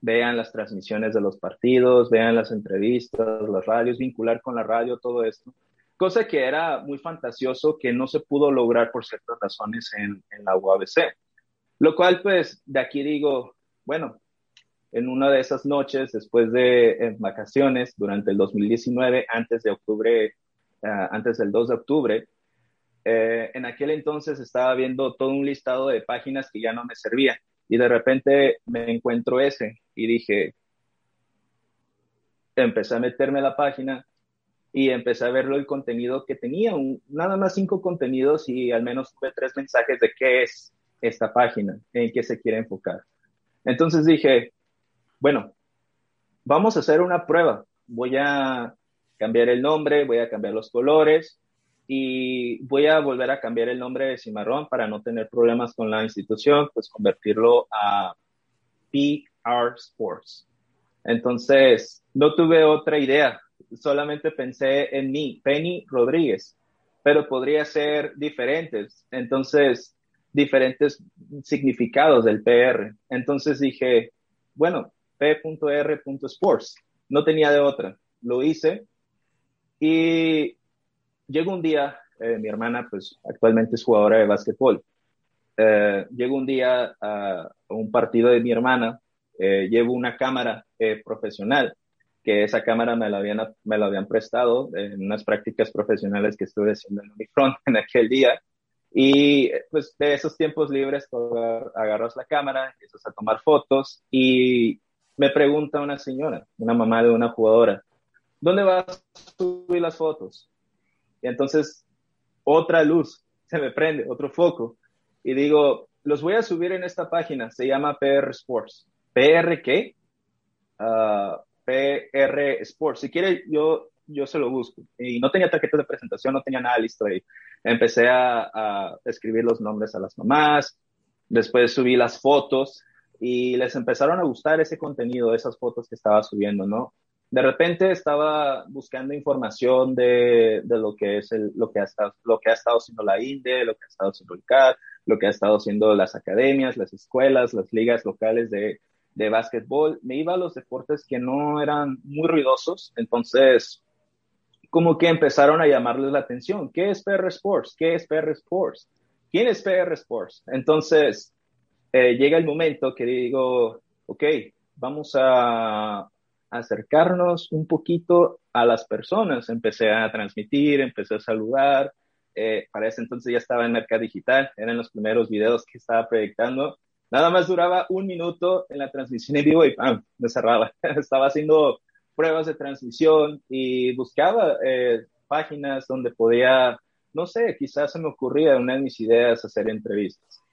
vean las transmisiones de los partidos, vean las entrevistas, las radios, vincular con la radio, todo esto cosa que era muy fantasioso que no se pudo lograr por ciertas razones en, la UABC. Lo cual, pues, de aquí digo, bueno, en una de esas noches, después de vacaciones, durante el 2019, antes de octubre, ah, antes del 2 de octubre, eh, en aquel entonces estaba viendo todo un listado de páginas que ya no me servían y de repente me encuentro ese y dije, empecé a meterme a la página y empecé a verlo el contenido que tenía, nada más cinco contenidos y al menos tuve tres mensajes de qué es esta página, en qué se quiere enfocar. Entonces dije, bueno, vamos a hacer una prueba. Voy a cambiar el nombre, voy a cambiar los colores y voy a volver a cambiar el nombre de Cimarrón para no tener problemas con la institución, pues convertirlo a PR Sports. Entonces, no tuve otra idea solamente pensé en mí, Penny Rodríguez, pero podría ser diferentes, entonces, diferentes significados del PR. Entonces dije, bueno, p.r.sports, no tenía de otra, lo hice y llegó un día, eh, mi hermana pues actualmente es jugadora de básquetbol, eh, llegó un día a, un partido de mi hermana, eh, llevo una cámara profesional que esa cámara me la habían, me la habían prestado en unas prácticas profesionales que estuve haciendo en Unifront en aquel día. Y pues de esos tiempos libres agarras la cámara, empiezas a tomar fotos y me pregunta una señora, una mamá de una jugadora, ¿dónde vas a subir las fotos? Y entonces otra luz se me prende, otro foco. Y digo, los voy a subir en esta página, se llama PR Sports. ¿PR qué? Uh, PR Sports. Si quiere, yo yo se lo busco. Y no tenía tarjeta de presentación, no tenía nada listo ahí. Empecé a escribir los nombres a las mamás, después subí las fotos y les empezaron a gustar ese contenido, esas fotos que estaba subiendo, ¿no? De repente estaba buscando información de, de lo que es el, lo que ha estado, lo que ha estado haciendo la INDE, lo que ha estado haciendo el CAR, lo que ha estado haciendo las academias, las escuelas, las ligas locales de, de básquetbol. Me iba a los deportes que no eran muy ruidosos, entonces como que empezaron a llamarles la atención. ¿Qué es PR Sports? ¿Qué es PR Sports? ¿Quién es PR Sports? Entonces, eh, llega el momento que digo, ok, vamos a acercarnos un poquito a las personas. Empecé a transmitir, empecé a saludar. Eh, para ese entonces ya estaba en Mercado Digital, eran los primeros videos que estaba proyectando. Nada más duraba un minuto en la transmisión en vivo y ¡pam! me cerraba. estaba haciendo pruebas de transmisión y buscaba eh, páginas donde podía, no sé, quizás se me ocurría una de mis ideas hacer entrevistas.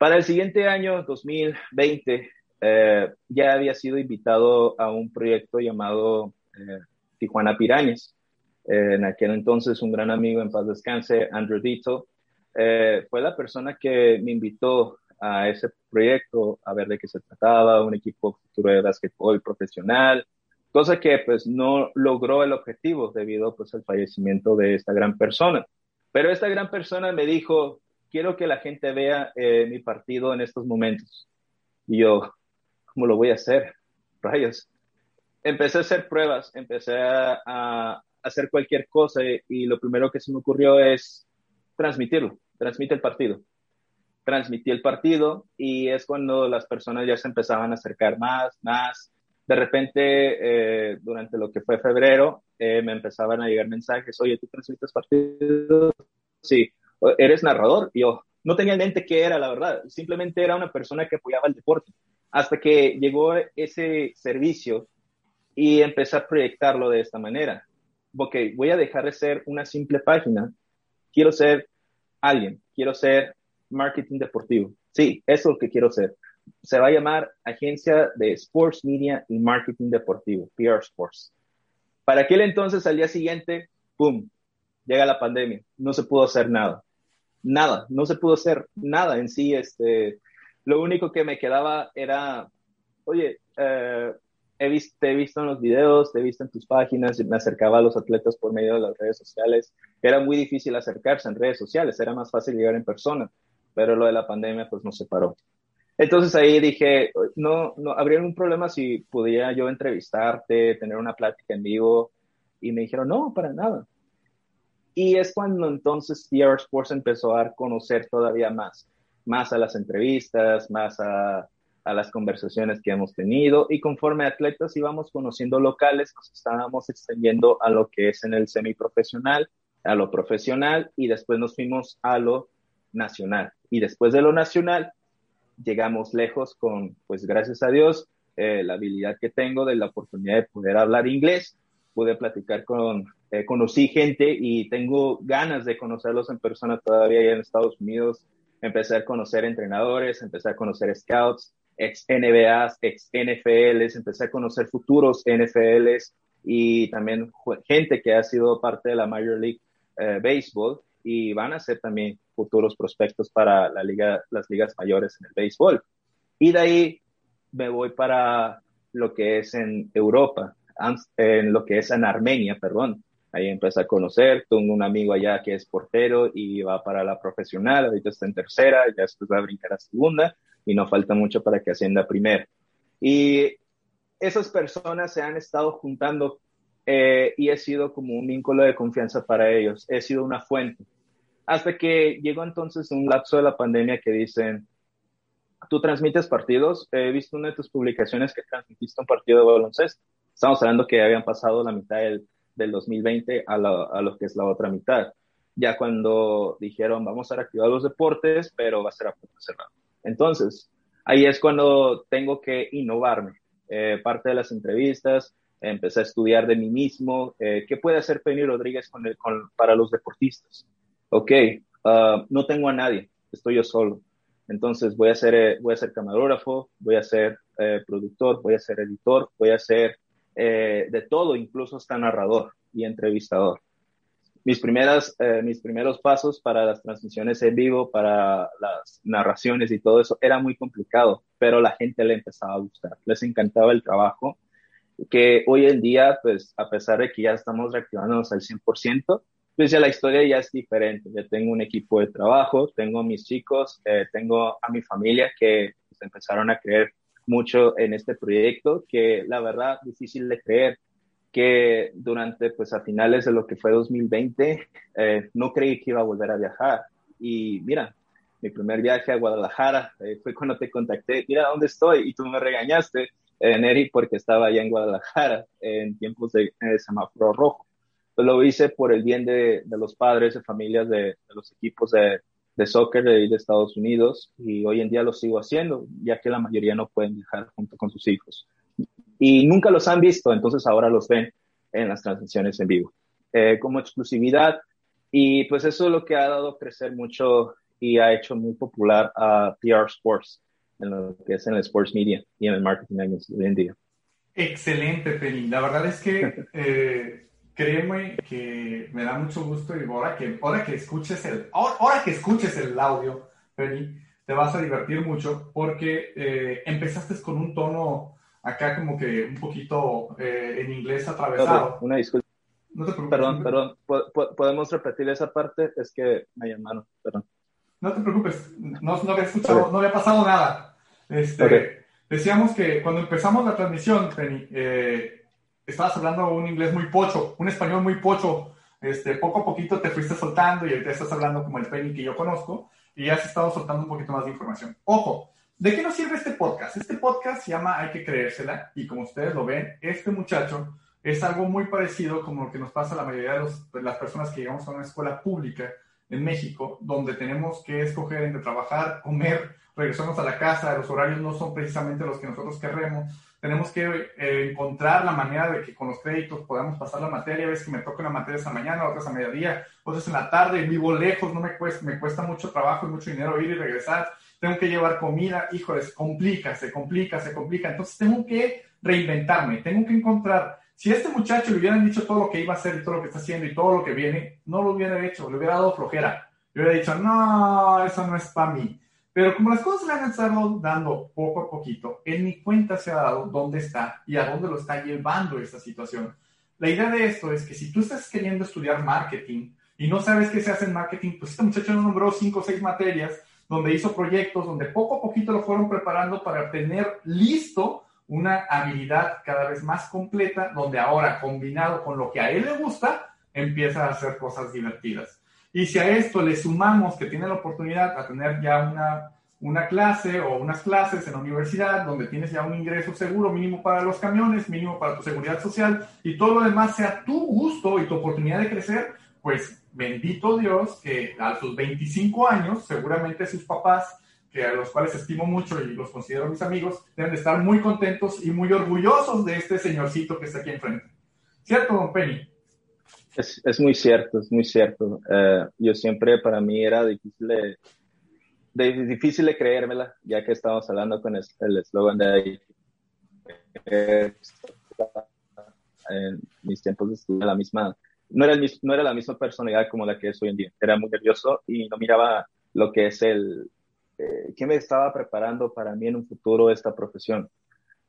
Para el siguiente año, 2020, eh, ya había sido invitado a un proyecto llamado eh, Tijuana Pirañas. Eh, en aquel entonces, un gran amigo en paz descanse, Andrew Dito, fue la persona que me invitó a ese proyecto a ver de qué se trataba, un equipo futuro de básquetbol profesional, cosa que pues no logró el objetivo debido pues al fallecimiento de esta gran persona. Pero esta gran persona me dijo, quiero que la gente vea eh, mi partido en estos momentos. Y yo, ¿cómo lo voy a hacer? Rayos. Empecé a hacer pruebas, empecé a, hacer cualquier cosa y, lo primero que se me ocurrió es transmitirlo, transmite el partido. Transmití el partido y es cuando las personas ya se empezaban a acercar más, más. De repente, eh, durante lo que fue febrero, eh, me empezaban a llegar mensajes, oye, ¿tú transmites partidos? Sí eres narrador. Y yo no tenía en mente qué era, la verdad. Simplemente era una persona que apoyaba el deporte. Hasta que llegó ese servicio y empecé a proyectarlo de esta manera. Ok, voy a dejar de ser una simple página. Quiero ser alguien. Quiero ser marketing deportivo. Sí, eso es lo que quiero ser. Se va a llamar Agencia de Sports Media y Marketing Deportivo, PR Sports. Para aquel entonces, al día siguiente, ¡pum! Llega la pandemia. No se pudo hacer nada nada, no se pudo hacer nada en sí. Este, lo único que me quedaba era, oye, eh, he visto, te he visto en los videos, te he visto en tus páginas, me acercaba a los atletas por medio de las redes sociales. Era muy difícil acercarse en redes sociales, era más fácil llegar en persona, pero lo de la pandemia pues nos separó. Entonces ahí dije, no, no, habría un problema si pudiera yo entrevistarte, tener una plática en vivo. Y me dijeron, no, para nada. Y es cuando entonces PR Sports empezó a conocer todavía más, más a las entrevistas, más a, a las conversaciones que hemos tenido y conforme atletas íbamos conociendo locales, nos estábamos extendiendo a lo que es en el semiprofesional, a lo profesional y después nos fuimos a lo nacional. Y después de lo nacional, llegamos lejos con, pues gracias a Dios, eh, la habilidad que tengo de la oportunidad de poder hablar inglés, pude platicar con eh, conocí gente y tengo ganas de conocerlos en persona todavía en Estados Unidos. Empecé a conocer entrenadores, empecé a conocer scouts, ex NBAs, ex NFLs, empecé a conocer futuros NFLs y también gente que ha sido parte de la Major League eh, Baseball y van a ser también futuros prospectos para la liga, las ligas mayores en el béisbol. Y de ahí me voy para lo que es en Europa, en lo que es en Armenia, perdón. Ahí empecé a conocer, tengo un amigo allá que es portero y va para la profesional, ahorita está en tercera, ya después va a brincar a segunda y no falta mucho para que ascienda a primera. Y esas personas se han estado juntando eh, y he sido como un vínculo de confianza para ellos, he sido una fuente. Hasta que llegó entonces un lapso de la pandemia que dicen, tú transmites partidos, he visto una de tus publicaciones que transmitiste un partido de baloncesto. Estamos hablando que habían pasado la mitad del del 2020 a, a lo que es la otra mitad. Ya cuando dijeron, vamos a reactivar los deportes, pero va a ser a puerta cerrada. Entonces, ahí es cuando tengo que innovarme. Eh, parte de las entrevistas, empecé a estudiar de mí mismo, eh, ¿qué puede hacer Penny Rodríguez para los deportistas? Ok, uh, no tengo a nadie, estoy yo solo. Entonces voy a ser, eh, voy a ser camarógrafo, voy a ser productor, voy a ser editor, voy a ser eh, de todo, incluso hasta narrador y entrevistador. Mis, primeras, eh, mis primeros pasos para las transmisiones en vivo, para las narraciones y todo eso, era muy complicado, pero la gente le empezaba a gustar, les encantaba el trabajo, que hoy en día, pues a pesar de que ya estamos reactivándonos al 100%, pues ya la historia ya es diferente. Ya tengo un equipo de trabajo, tengo a mis chicos, eh, tengo a mi familia que pues, empezaron a creer mucho en este proyecto, que la verdad difícil de creer que durante, pues a finales de lo que fue 2020, eh, no creí que iba a volver a viajar. Y mira, mi primer viaje a Guadalajara eh, fue cuando te contacté, mira dónde estoy, y tú me regañaste, en Neri, porque estaba allá en Guadalajara en tiempos de, semáforo rojo. lo hice por el bien de, de los padres, de familias, de, de los equipos de, de soccer de, de Estados Unidos y hoy en día lo sigo haciendo, ya que la mayoría no pueden viajar junto con sus hijos. Y nunca los han visto, entonces ahora los ven en las transmisiones en vivo. Eh, como exclusividad, y pues eso es lo que ha dado crecer mucho y ha hecho muy popular a PR Sports, en lo que es en el sports media y en el marketing hoy en día. Excelente, Penny. La verdad es que eh, créeme que me da mucho gusto y ahora que, ahora que escuches el, ahora que escuches el audio, Penny, te vas a divertir mucho porque eh, empezaste con un tono acá como que un poquito eh, en inglés atravesado. una disculpa. No te preocupes. Perdón, perdón. ¿Podemos repetir esa parte? Es que me llamaron, perdón. No te preocupes, no, no había escuchado, no había pasado nada. Este, Decíamos que cuando empezamos la transmisión, Penny, eh, estabas hablando un inglés muy pocho, un español muy pocho. Este, poco a poquito te fuiste soltando y ahorita estás hablando como el Penny que yo conozco y has estado soltando un poquito más de información. Ojo, ¿de qué nos sirve este podcast? Este podcast se llama Hay que creérsela y como ustedes lo ven, este muchacho es algo muy parecido como lo que nos pasa a la mayoría de, de las personas que llegamos a una escuela pública en México, donde tenemos que escoger entre trabajar, comer, regresarnos a la casa, los horarios no son precisamente los que nosotros queremos tenemos que eh, encontrar la manera de que con los créditos podamos pasar la materia. A veces que me toca una materia esta mañana, otras a mediodía, otras en la tarde, vivo lejos, no me cuesta, me cuesta mucho trabajo y mucho dinero ir y regresar. Tengo que llevar comida, híjoles, complica, se complica, se complica. Entonces tengo que reinventarme, tengo que encontrar. Si a este muchacho le hubieran dicho todo lo que iba a hacer y todo lo que está haciendo y todo lo que viene, no lo hubiera hecho, le hubiera dado flojera. Le hubiera dicho, no, eso no es para mí. Pero como las cosas le han estado dando poco a poquito, él ni cuenta se ha dado dónde está y a dónde lo está llevando esta situación. La idea de esto es que si tú estás queriendo estudiar marketing y no sabes qué se hace en marketing, pues este muchacho nombró cinco o seis materias donde hizo proyectos, donde poco a poquito lo fueron preparando para tener listo una habilidad cada vez más completa, donde ahora combinado con lo que a él le gusta, empieza a hacer cosas divertidas. Y si a esto le sumamos que tiene la oportunidad a tener ya una, una clase o unas clases en la universidad donde tienes ya un ingreso seguro mínimo para los camiones, mínimo para tu seguridad social y todo lo demás sea tu gusto y tu oportunidad de crecer, pues bendito Dios que a sus 25 años seguramente sus papás, que a los cuales estimo mucho y los considero mis amigos, deben de estar muy contentos y muy orgullosos de este señorcito que está aquí enfrente. ¿Cierto, don Penny? Es, es, muy cierto, es muy cierto. Eh, yo siempre, para mí era difícil de, difícil creérmela, ya que estábamos hablando con el eslogan de ahí. en mis tiempos de estudio, la misma, no era, el, no era la misma personalidad como la que es hoy en día. Era muy nervioso y no miraba lo que es el, eh, qué me estaba preparando para mí en un futuro esta profesión.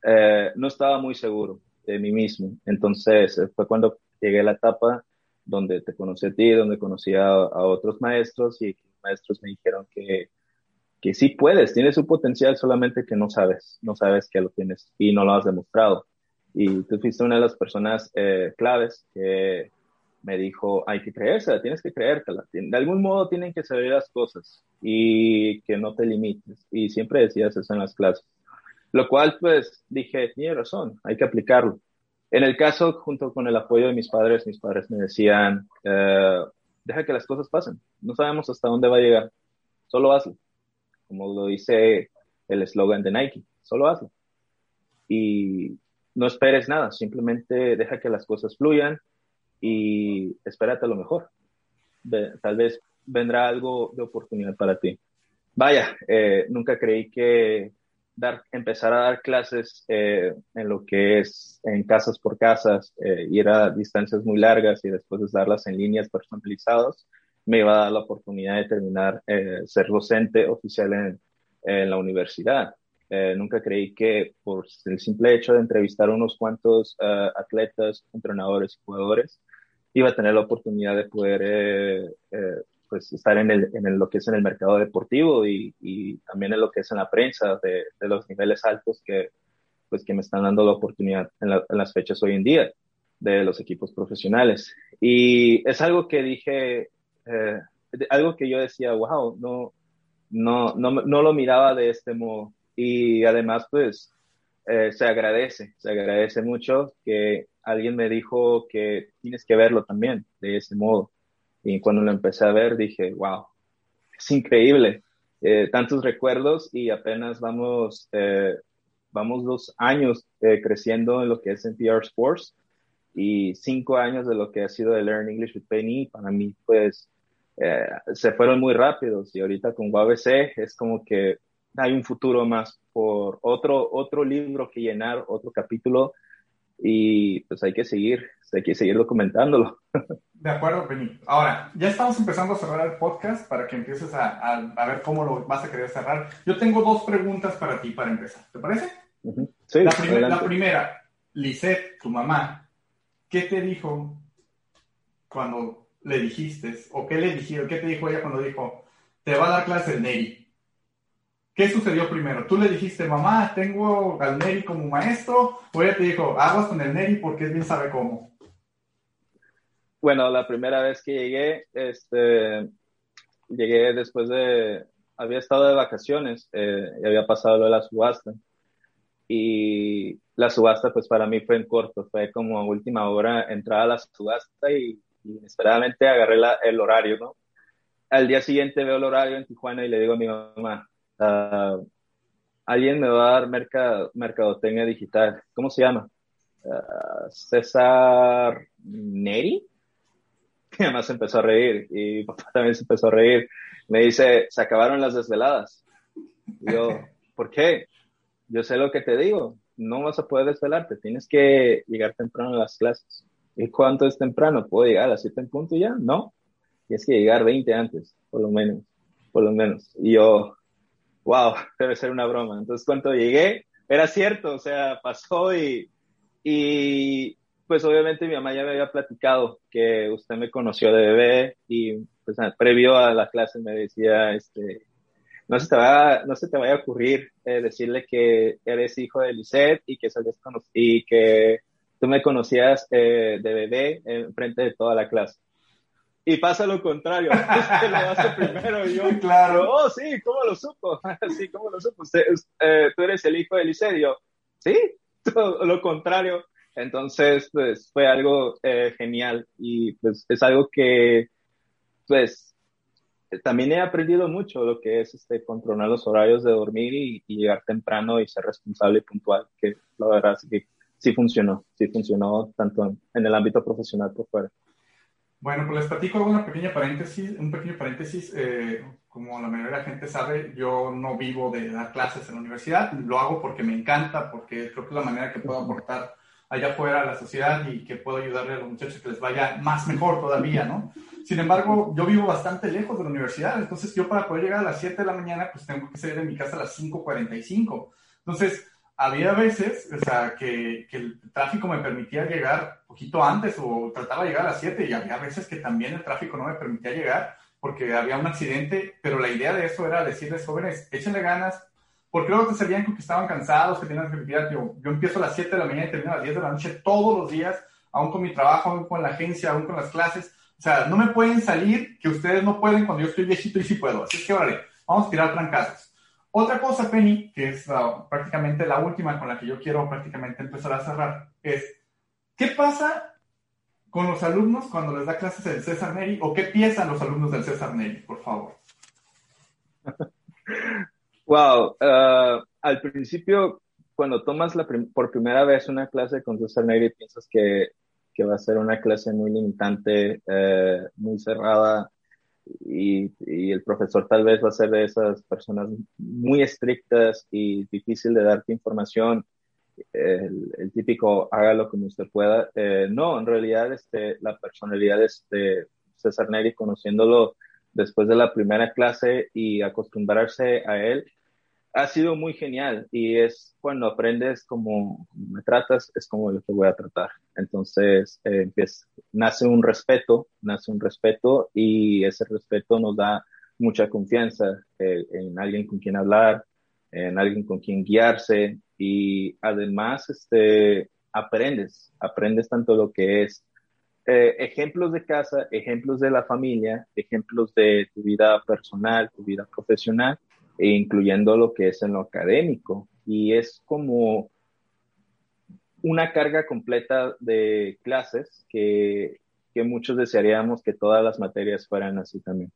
Eh, no estaba muy seguro de mí mismo. Entonces fue cuando llegué a la etapa donde te conocí a ti, donde conocí a, otros maestros y maestros me dijeron que, que sí puedes, tienes un potencial, solamente que no sabes, no sabes que lo tienes y no lo has demostrado. Y tú fuiste una de las personas eh, claves que me dijo, hay que creérsela, tienes que creértela. De algún modo tienen que saber las cosas y que no te limites. Y siempre decías eso en las clases. Lo cual, pues, dije, tiene razón, hay que aplicarlo. En el caso, junto con el apoyo de mis padres, mis padres me decían, eh, deja que las cosas pasen, no sabemos hasta dónde va a llegar, solo hazlo, como lo dice el eslogan de Nike, solo hazlo. Y no esperes nada, simplemente deja que las cosas fluyan y espérate a lo mejor. tal vez vendrá algo de oportunidad para ti. Vaya, eh, nunca creí que dar, empezar a dar clases eh, en lo que es en casas por casas, eh, ir a distancias muy largas y después darlas en líneas personalizadas, me iba a dar la oportunidad de terminar, eh, ser docente oficial en, en la universidad. Eh, nunca creí que por el simple hecho de entrevistar unos cuantos eh, atletas, entrenadores y jugadores, iba a tener la oportunidad de poder eh, pues estar en, el, en lo que es en el mercado deportivo y, y también en lo que es en la prensa de, de, los niveles altos que, pues, que me están dando la oportunidad en, la, en, las fechas hoy en día de los equipos profesionales. Y es algo que dije, algo que yo decía, wow, no, no, no, no lo miraba de este modo y además pues eh, se agradece, se agradece mucho que alguien me dijo que tienes que verlo también de ese modo. Y cuando lo empecé a ver dije, wow, es increíble, eh, tantos recuerdos y apenas vamos, eh, vamos dos años eh, creciendo en lo que es NPR Sports y cinco años de lo que ha sido de Learn English with Penny. Para mí pues eh, se fueron muy rápidos y ahorita con UABC es como que hay un futuro más por otro, otro libro que llenar, otro capítulo, y pues hay que seguir, hay que seguir documentándolo. De acuerdo, Penny. Ahora, ya estamos empezando a cerrar el podcast para que empieces a, a, a, ver cómo lo vas a querer cerrar. Yo tengo dos preguntas para ti para empezar. ¿Te parece? Uh -huh. sí, la, primer, la, primera, Lisette, tu mamá, ¿qué te dijo cuando le dijiste? ¿O qué le dijeron? ¿Qué te dijo ella cuando dijo, te va a dar clase el Neri? ¿Qué sucedió primero? ¿Tú le dijiste, mamá, tengo al Neri como maestro? ¿O ella te dijo, aguas con el Neri porque él bien sabe cómo? Bueno, la primera vez que llegué, este, llegué después de, había estado de vacaciones eh, y había pasado lo de la subasta. Y la subasta, pues para mí fue en corto, fue como última hora entrar a la subasta y, y inesperadamente agarré la, el horario, ¿no? Al día siguiente veo el horario en Tijuana y le digo a mi mamá, Uh, alguien me va a dar mercado, mercadotecnia digital. ¿Cómo se llama? Uh, César Neri. Y además empezó a reír y papá también se empezó a reír. Me dice, se acabaron las desveladas. Yo, ¿por qué? Yo sé lo que te digo. No vas a poder desvelarte. Tienes que llegar temprano a las clases. ¿Y cuánto es temprano? ¿Puedo llegar a las 7 en punto ya? No. Tienes que llegar 20 antes, por lo menos. Por lo menos. Y yo, wow, debe ser una broma. Entonces, cuando llegué, era cierto, o sea, pasó y, y pues obviamente mi mamá ya me había platicado que usted me conoció de bebé y pues previo a la clase me decía, este, no se te va, no se te vaya a ocurrir eh, decirle que eres hijo de Lisette y que, y que tú me conocías eh, de bebé en frente de toda la clase y pasa lo contrario. Usted lo hace primero y yo, claro, oh, sí, ¿cómo lo supo? sí, ¿cómo lo supo? Usted, eh, tú eres el hijo de Licedio. Sí, todo lo contrario. Entonces, pues fue algo eh, genial y pues es algo que, pues, también he aprendido mucho lo que es este, controlar los horarios de dormir y, y llegar temprano y ser responsable y puntual, que la verdad sí, sí funcionó, sí funcionó tanto en, en el ámbito profesional por fuera. Bueno, pues les platico una pequeña paréntesis, un pequeño paréntesis. Eh, como la mayoría de la gente sabe, yo no vivo de dar clases en la universidad. Lo hago porque me encanta, porque creo que es la manera que puedo aportar allá afuera a la sociedad y que puedo ayudarle a los muchachos que les vaya más mejor todavía, ¿no? Sin embargo, yo vivo bastante lejos de la universidad, entonces yo para poder llegar a las 7 de la mañana, pues tengo que salir de mi casa a las 5.45. Entonces, había veces, o sea, que, que, el tráfico me permitía llegar poquito antes o trataba de llegar a las 7 y había veces que también el tráfico no me permitía llegar porque había un accidente, pero la idea de eso era decirles, jóvenes, échenle ganas, porque luego te salían con que estaban cansados, que tenían que retirar. Yo, yo empiezo a las 7 de la mañana y termino a las 10 de la noche todos los días, aún con mi trabajo, aún con la agencia, aún con las clases. O sea, no me pueden salir que ustedes no pueden cuando yo estoy viejito y sí puedo. Así que, vale, vamos a tirar trancazos. Otra cosa, Penny, que es uh, prácticamente la última con la que yo quiero prácticamente empezar a cerrar, es ¿qué pasa con los alumnos cuando les da clases el César Neri o qué piensan los alumnos del César Neri, por favor? Wow, uh, al principio, cuando tomas por primera vez una clase con César Neri, piensas que, va a ser una clase muy limitante, eh, muy cerrada, y, el profesor tal vez va a ser de esas personas muy estrictas y difícil de darte información. El, el típico hágalo como usted pueda. Eh, no, en realidad este, la personalidad de este César Neri, conociéndolo después de la primera clase y acostumbrarse a él, ha sido muy genial y es cuando aprendes como me tratas, es como yo te voy a tratar. Entonces, eh, nace un respeto, nace un respeto y ese respeto nos da mucha confianza eh, en alguien con quien hablar, en alguien con quien guiarse y además este, aprendes, aprendes tanto lo que es eh, ejemplos de casa, ejemplos de la familia, ejemplos de tu vida personal, tu vida profesional e incluyendo lo que es en lo académico. Y es como una carga completa de clases que, que muchos desearíamos que todas las materias fueran así también.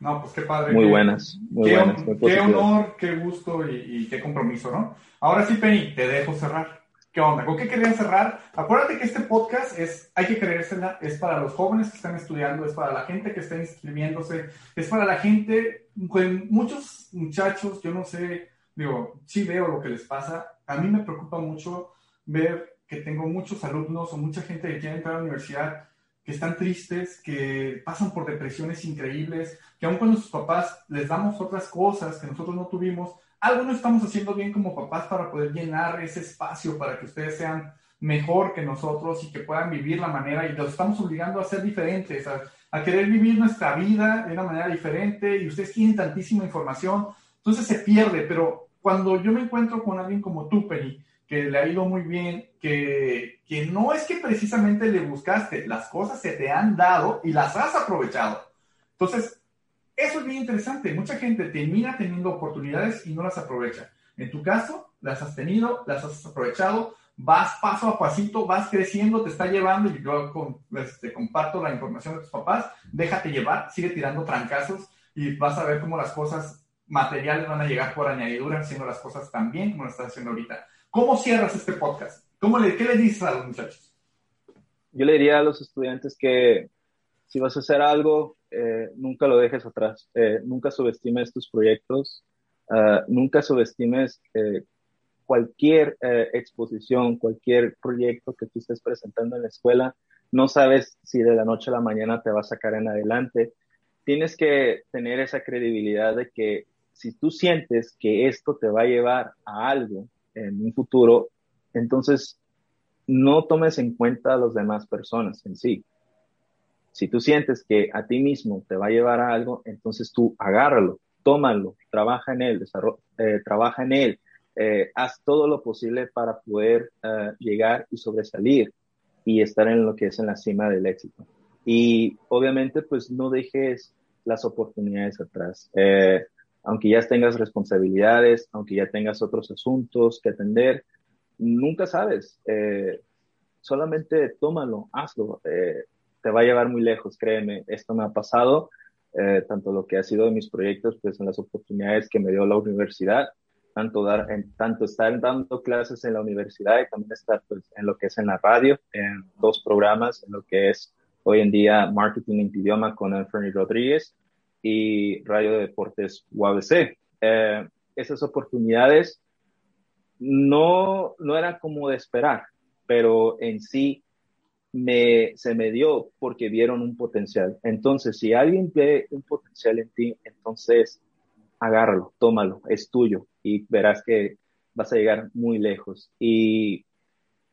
No, pues qué padre. Muy buenas, muy qué, buenas. qué honor, qué gusto y, y, qué compromiso, ¿no? Ahora sí, Penny, te dejo cerrar. ¿Qué onda? ¿Con qué querían cerrar? Acuérdate que este podcast es, hay que creérsela, es para los jóvenes que están estudiando, es para la gente que está inscribiéndose, es para la gente, muchos muchachos, yo no sé, digo, sí veo lo que les pasa. A mí me preocupa mucho ver que tengo muchos alumnos o mucha gente que quiere entrar a la universidad que están tristes, que pasan por depresiones increíbles, que aun cuando sus papás les damos otras cosas que nosotros no tuvimos, algo no estamos haciendo bien como papás para poder llenar ese espacio para que ustedes sean mejor que nosotros y que puedan vivir la manera y los estamos obligando a ser diferentes, a, querer vivir nuestra vida de una manera diferente y ustedes tienen tantísima información, entonces se pierde, pero cuando yo me encuentro con alguien como tú, Penny, que le ha ido muy bien, que, que no es que precisamente le buscaste, las cosas se te han dado y las has aprovechado. Entonces, eso es bien interesante. Mucha gente termina teniendo oportunidades y no las aprovecha. En tu caso, las has tenido, las has aprovechado, vas paso a pasito, vas creciendo, te está llevando y yo con, este, comparto la información de tus papás, déjate llevar, sigue tirando trancazos y vas a ver cómo las cosas materiales van a llegar por añadidura haciendo las cosas tan bien como lo estás haciendo ahorita. ¿Cómo cierras este podcast? ¿Cómo le, ¿Qué le dices a los muchachos? Yo le diría a los estudiantes que si vas a hacer algo, eh, nunca lo dejes atrás, eh, nunca subestimes tus proyectos, uh, nunca subestimes eh, cualquier eh, exposición, cualquier proyecto que tú estés presentando en la escuela, no sabes si de la noche a la mañana te va a sacar en adelante. Tienes que tener esa credibilidad de que si tú sientes que esto te va a llevar a algo en un futuro, entonces no tomes en cuenta a las demás personas en sí. Si tú sientes que a ti mismo te va a llevar a algo, entonces tú agárralo, tómalo, trabaja en él, eh, trabaja en él, eh, haz todo lo posible para poder uh, llegar y sobresalir y estar en lo que es en la cima del éxito. Y obviamente, pues no dejes las oportunidades atrás. Eh, aunque ya tengas responsabilidades, aunque ya tengas otros asuntos que atender, nunca sabes. Eh, solamente tómalo, hazlo. Eh, te va a llevar muy lejos, créeme. Esto me ha pasado, eh, tanto lo que ha sido de mis proyectos, pues en las oportunidades que me dio la universidad, tanto, dar, en, tanto estar dando clases en la universidad y también estar pues, en lo que es en la radio, en dos programas, en lo que es hoy en día Marketing en Idioma con Anthony Rodríguez y Radio de Deportes UABC. Eh, esas oportunidades no, no eran como de esperar, pero en sí me, se me dio porque vieron un potencial. Entonces, si alguien ve un potencial en ti, entonces agárralo, tómalo, es tuyo y verás que vas a llegar muy lejos.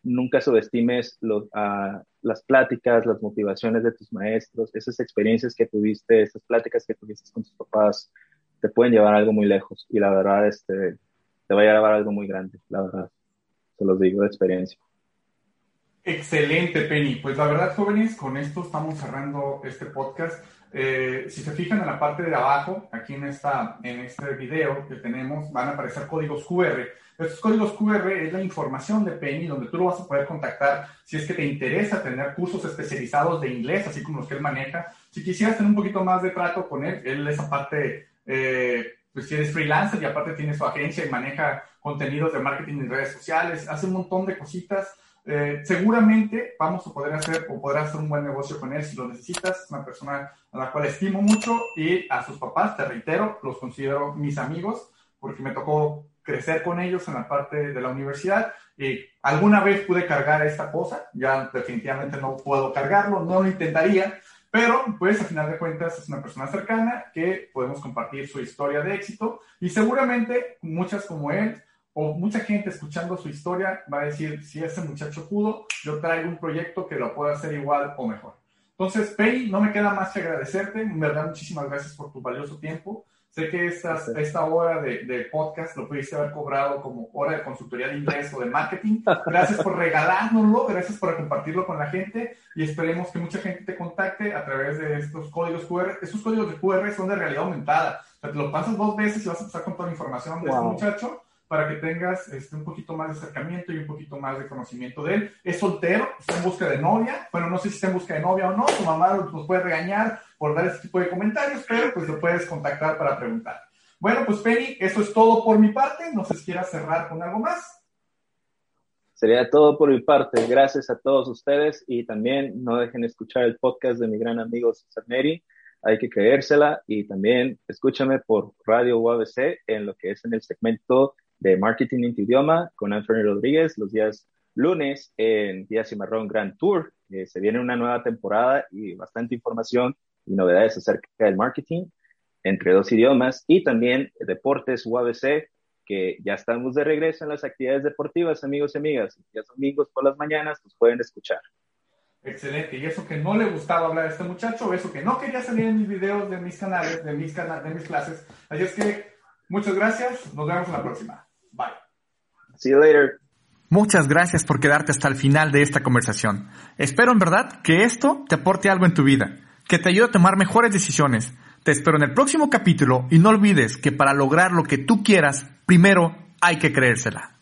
Nunca subestimes uh, las pláticas, las motivaciones de tus maestros, esas experiencias que tuviste, esas pláticas que tuviste con tus papás, te pueden llevar algo muy lejos y la verdad este, te va a llevar algo muy grande, la verdad. Se los digo de experiencia. Excelente, Penny. Pues la verdad, jóvenes, con esto estamos cerrando este podcast. Eh, si se fijan en la parte de abajo, aquí en, esta, en este video que tenemos, van a aparecer códigos QR. Estos códigos QR es la información de Penny, donde tú lo vas a poder contactar si es que te interesa tener cursos especializados de inglés, así como los que él maneja. Si quisieras tener un poquito más de trato con él, él es aparte, eh, pues si eres freelancer y aparte tiene su agencia y maneja contenidos de marketing en redes sociales, hace un montón de cositas eh, seguramente vamos a poder hacer o podrás hacer un buen negocio con él si lo necesitas. Es una persona a la cual estimo mucho y a sus papás, te reitero, los considero mis amigos porque me tocó crecer con ellos en la parte de la universidad y alguna vez pude cargar esta cosa, ya definitivamente no puedo cargarlo, no lo intentaría, pero pues a final de cuentas es una persona cercana que podemos compartir su historia de éxito y seguramente muchas como él o mucha gente escuchando su historia va a decir, si ese muchacho pudo, yo traigo un proyecto que lo pueda hacer igual o mejor. Entonces, Pei, no me queda más que agradecerte. En verdad, muchísimas gracias por tu valioso tiempo. Sé que esta, esta hora de, de, podcast lo pudiste haber cobrado como hora de consultoría de inglés o de marketing. Gracias por regalárnoslo, gracias por compartirlo con la gente y esperemos que mucha gente te contacte a través de estos códigos QR. Estos códigos de QR son de realidad aumentada. O sea, te lo pasas dos veces y vas a empezar con toda la información de este muchacho para que tengas este, un poquito más de acercamiento y un poquito más de conocimiento de él. Es soltero, está en busca de novia. Bueno, no sé si está en busca de novia o no, tu mamá nos puede regañar por dar este tipo de comentarios, pero pues lo puedes contactar para preguntar. Bueno, pues Penny, eso es todo por mi parte. No sé si quieras cerrar con algo más. Sería todo por mi parte. Gracias a todos ustedes y también no dejen escuchar el podcast de mi gran amigo César Neri. Hay que creérsela y también escúchame por Radio UABC en lo que es en el segmento de Marketing en tu idioma con Anthony Rodríguez los días lunes en Día Cimarrón Grand Tour. Eh, se viene una nueva temporada y bastante información y novedades acerca del marketing entre dos idiomas y también Deportes UABC, que ya estamos de regreso en las actividades deportivas, amigos y amigas. Ya domingos por las mañanas nos pueden escuchar. Excelente. Y eso que no le gustaba hablar a este muchacho, eso que no quería salir en mis videos de mis canales, de mis, de mis clases. Así es que muchas gracias. Nos vemos en la próxima. Muchas gracias por quedarte hasta el final de esta conversación. Espero en verdad que esto te aporte algo en tu vida, que te ayude a tomar mejores decisiones. Te espero en el próximo capítulo y no olvides que para lograr lo que tú quieras, primero hay que creérsela.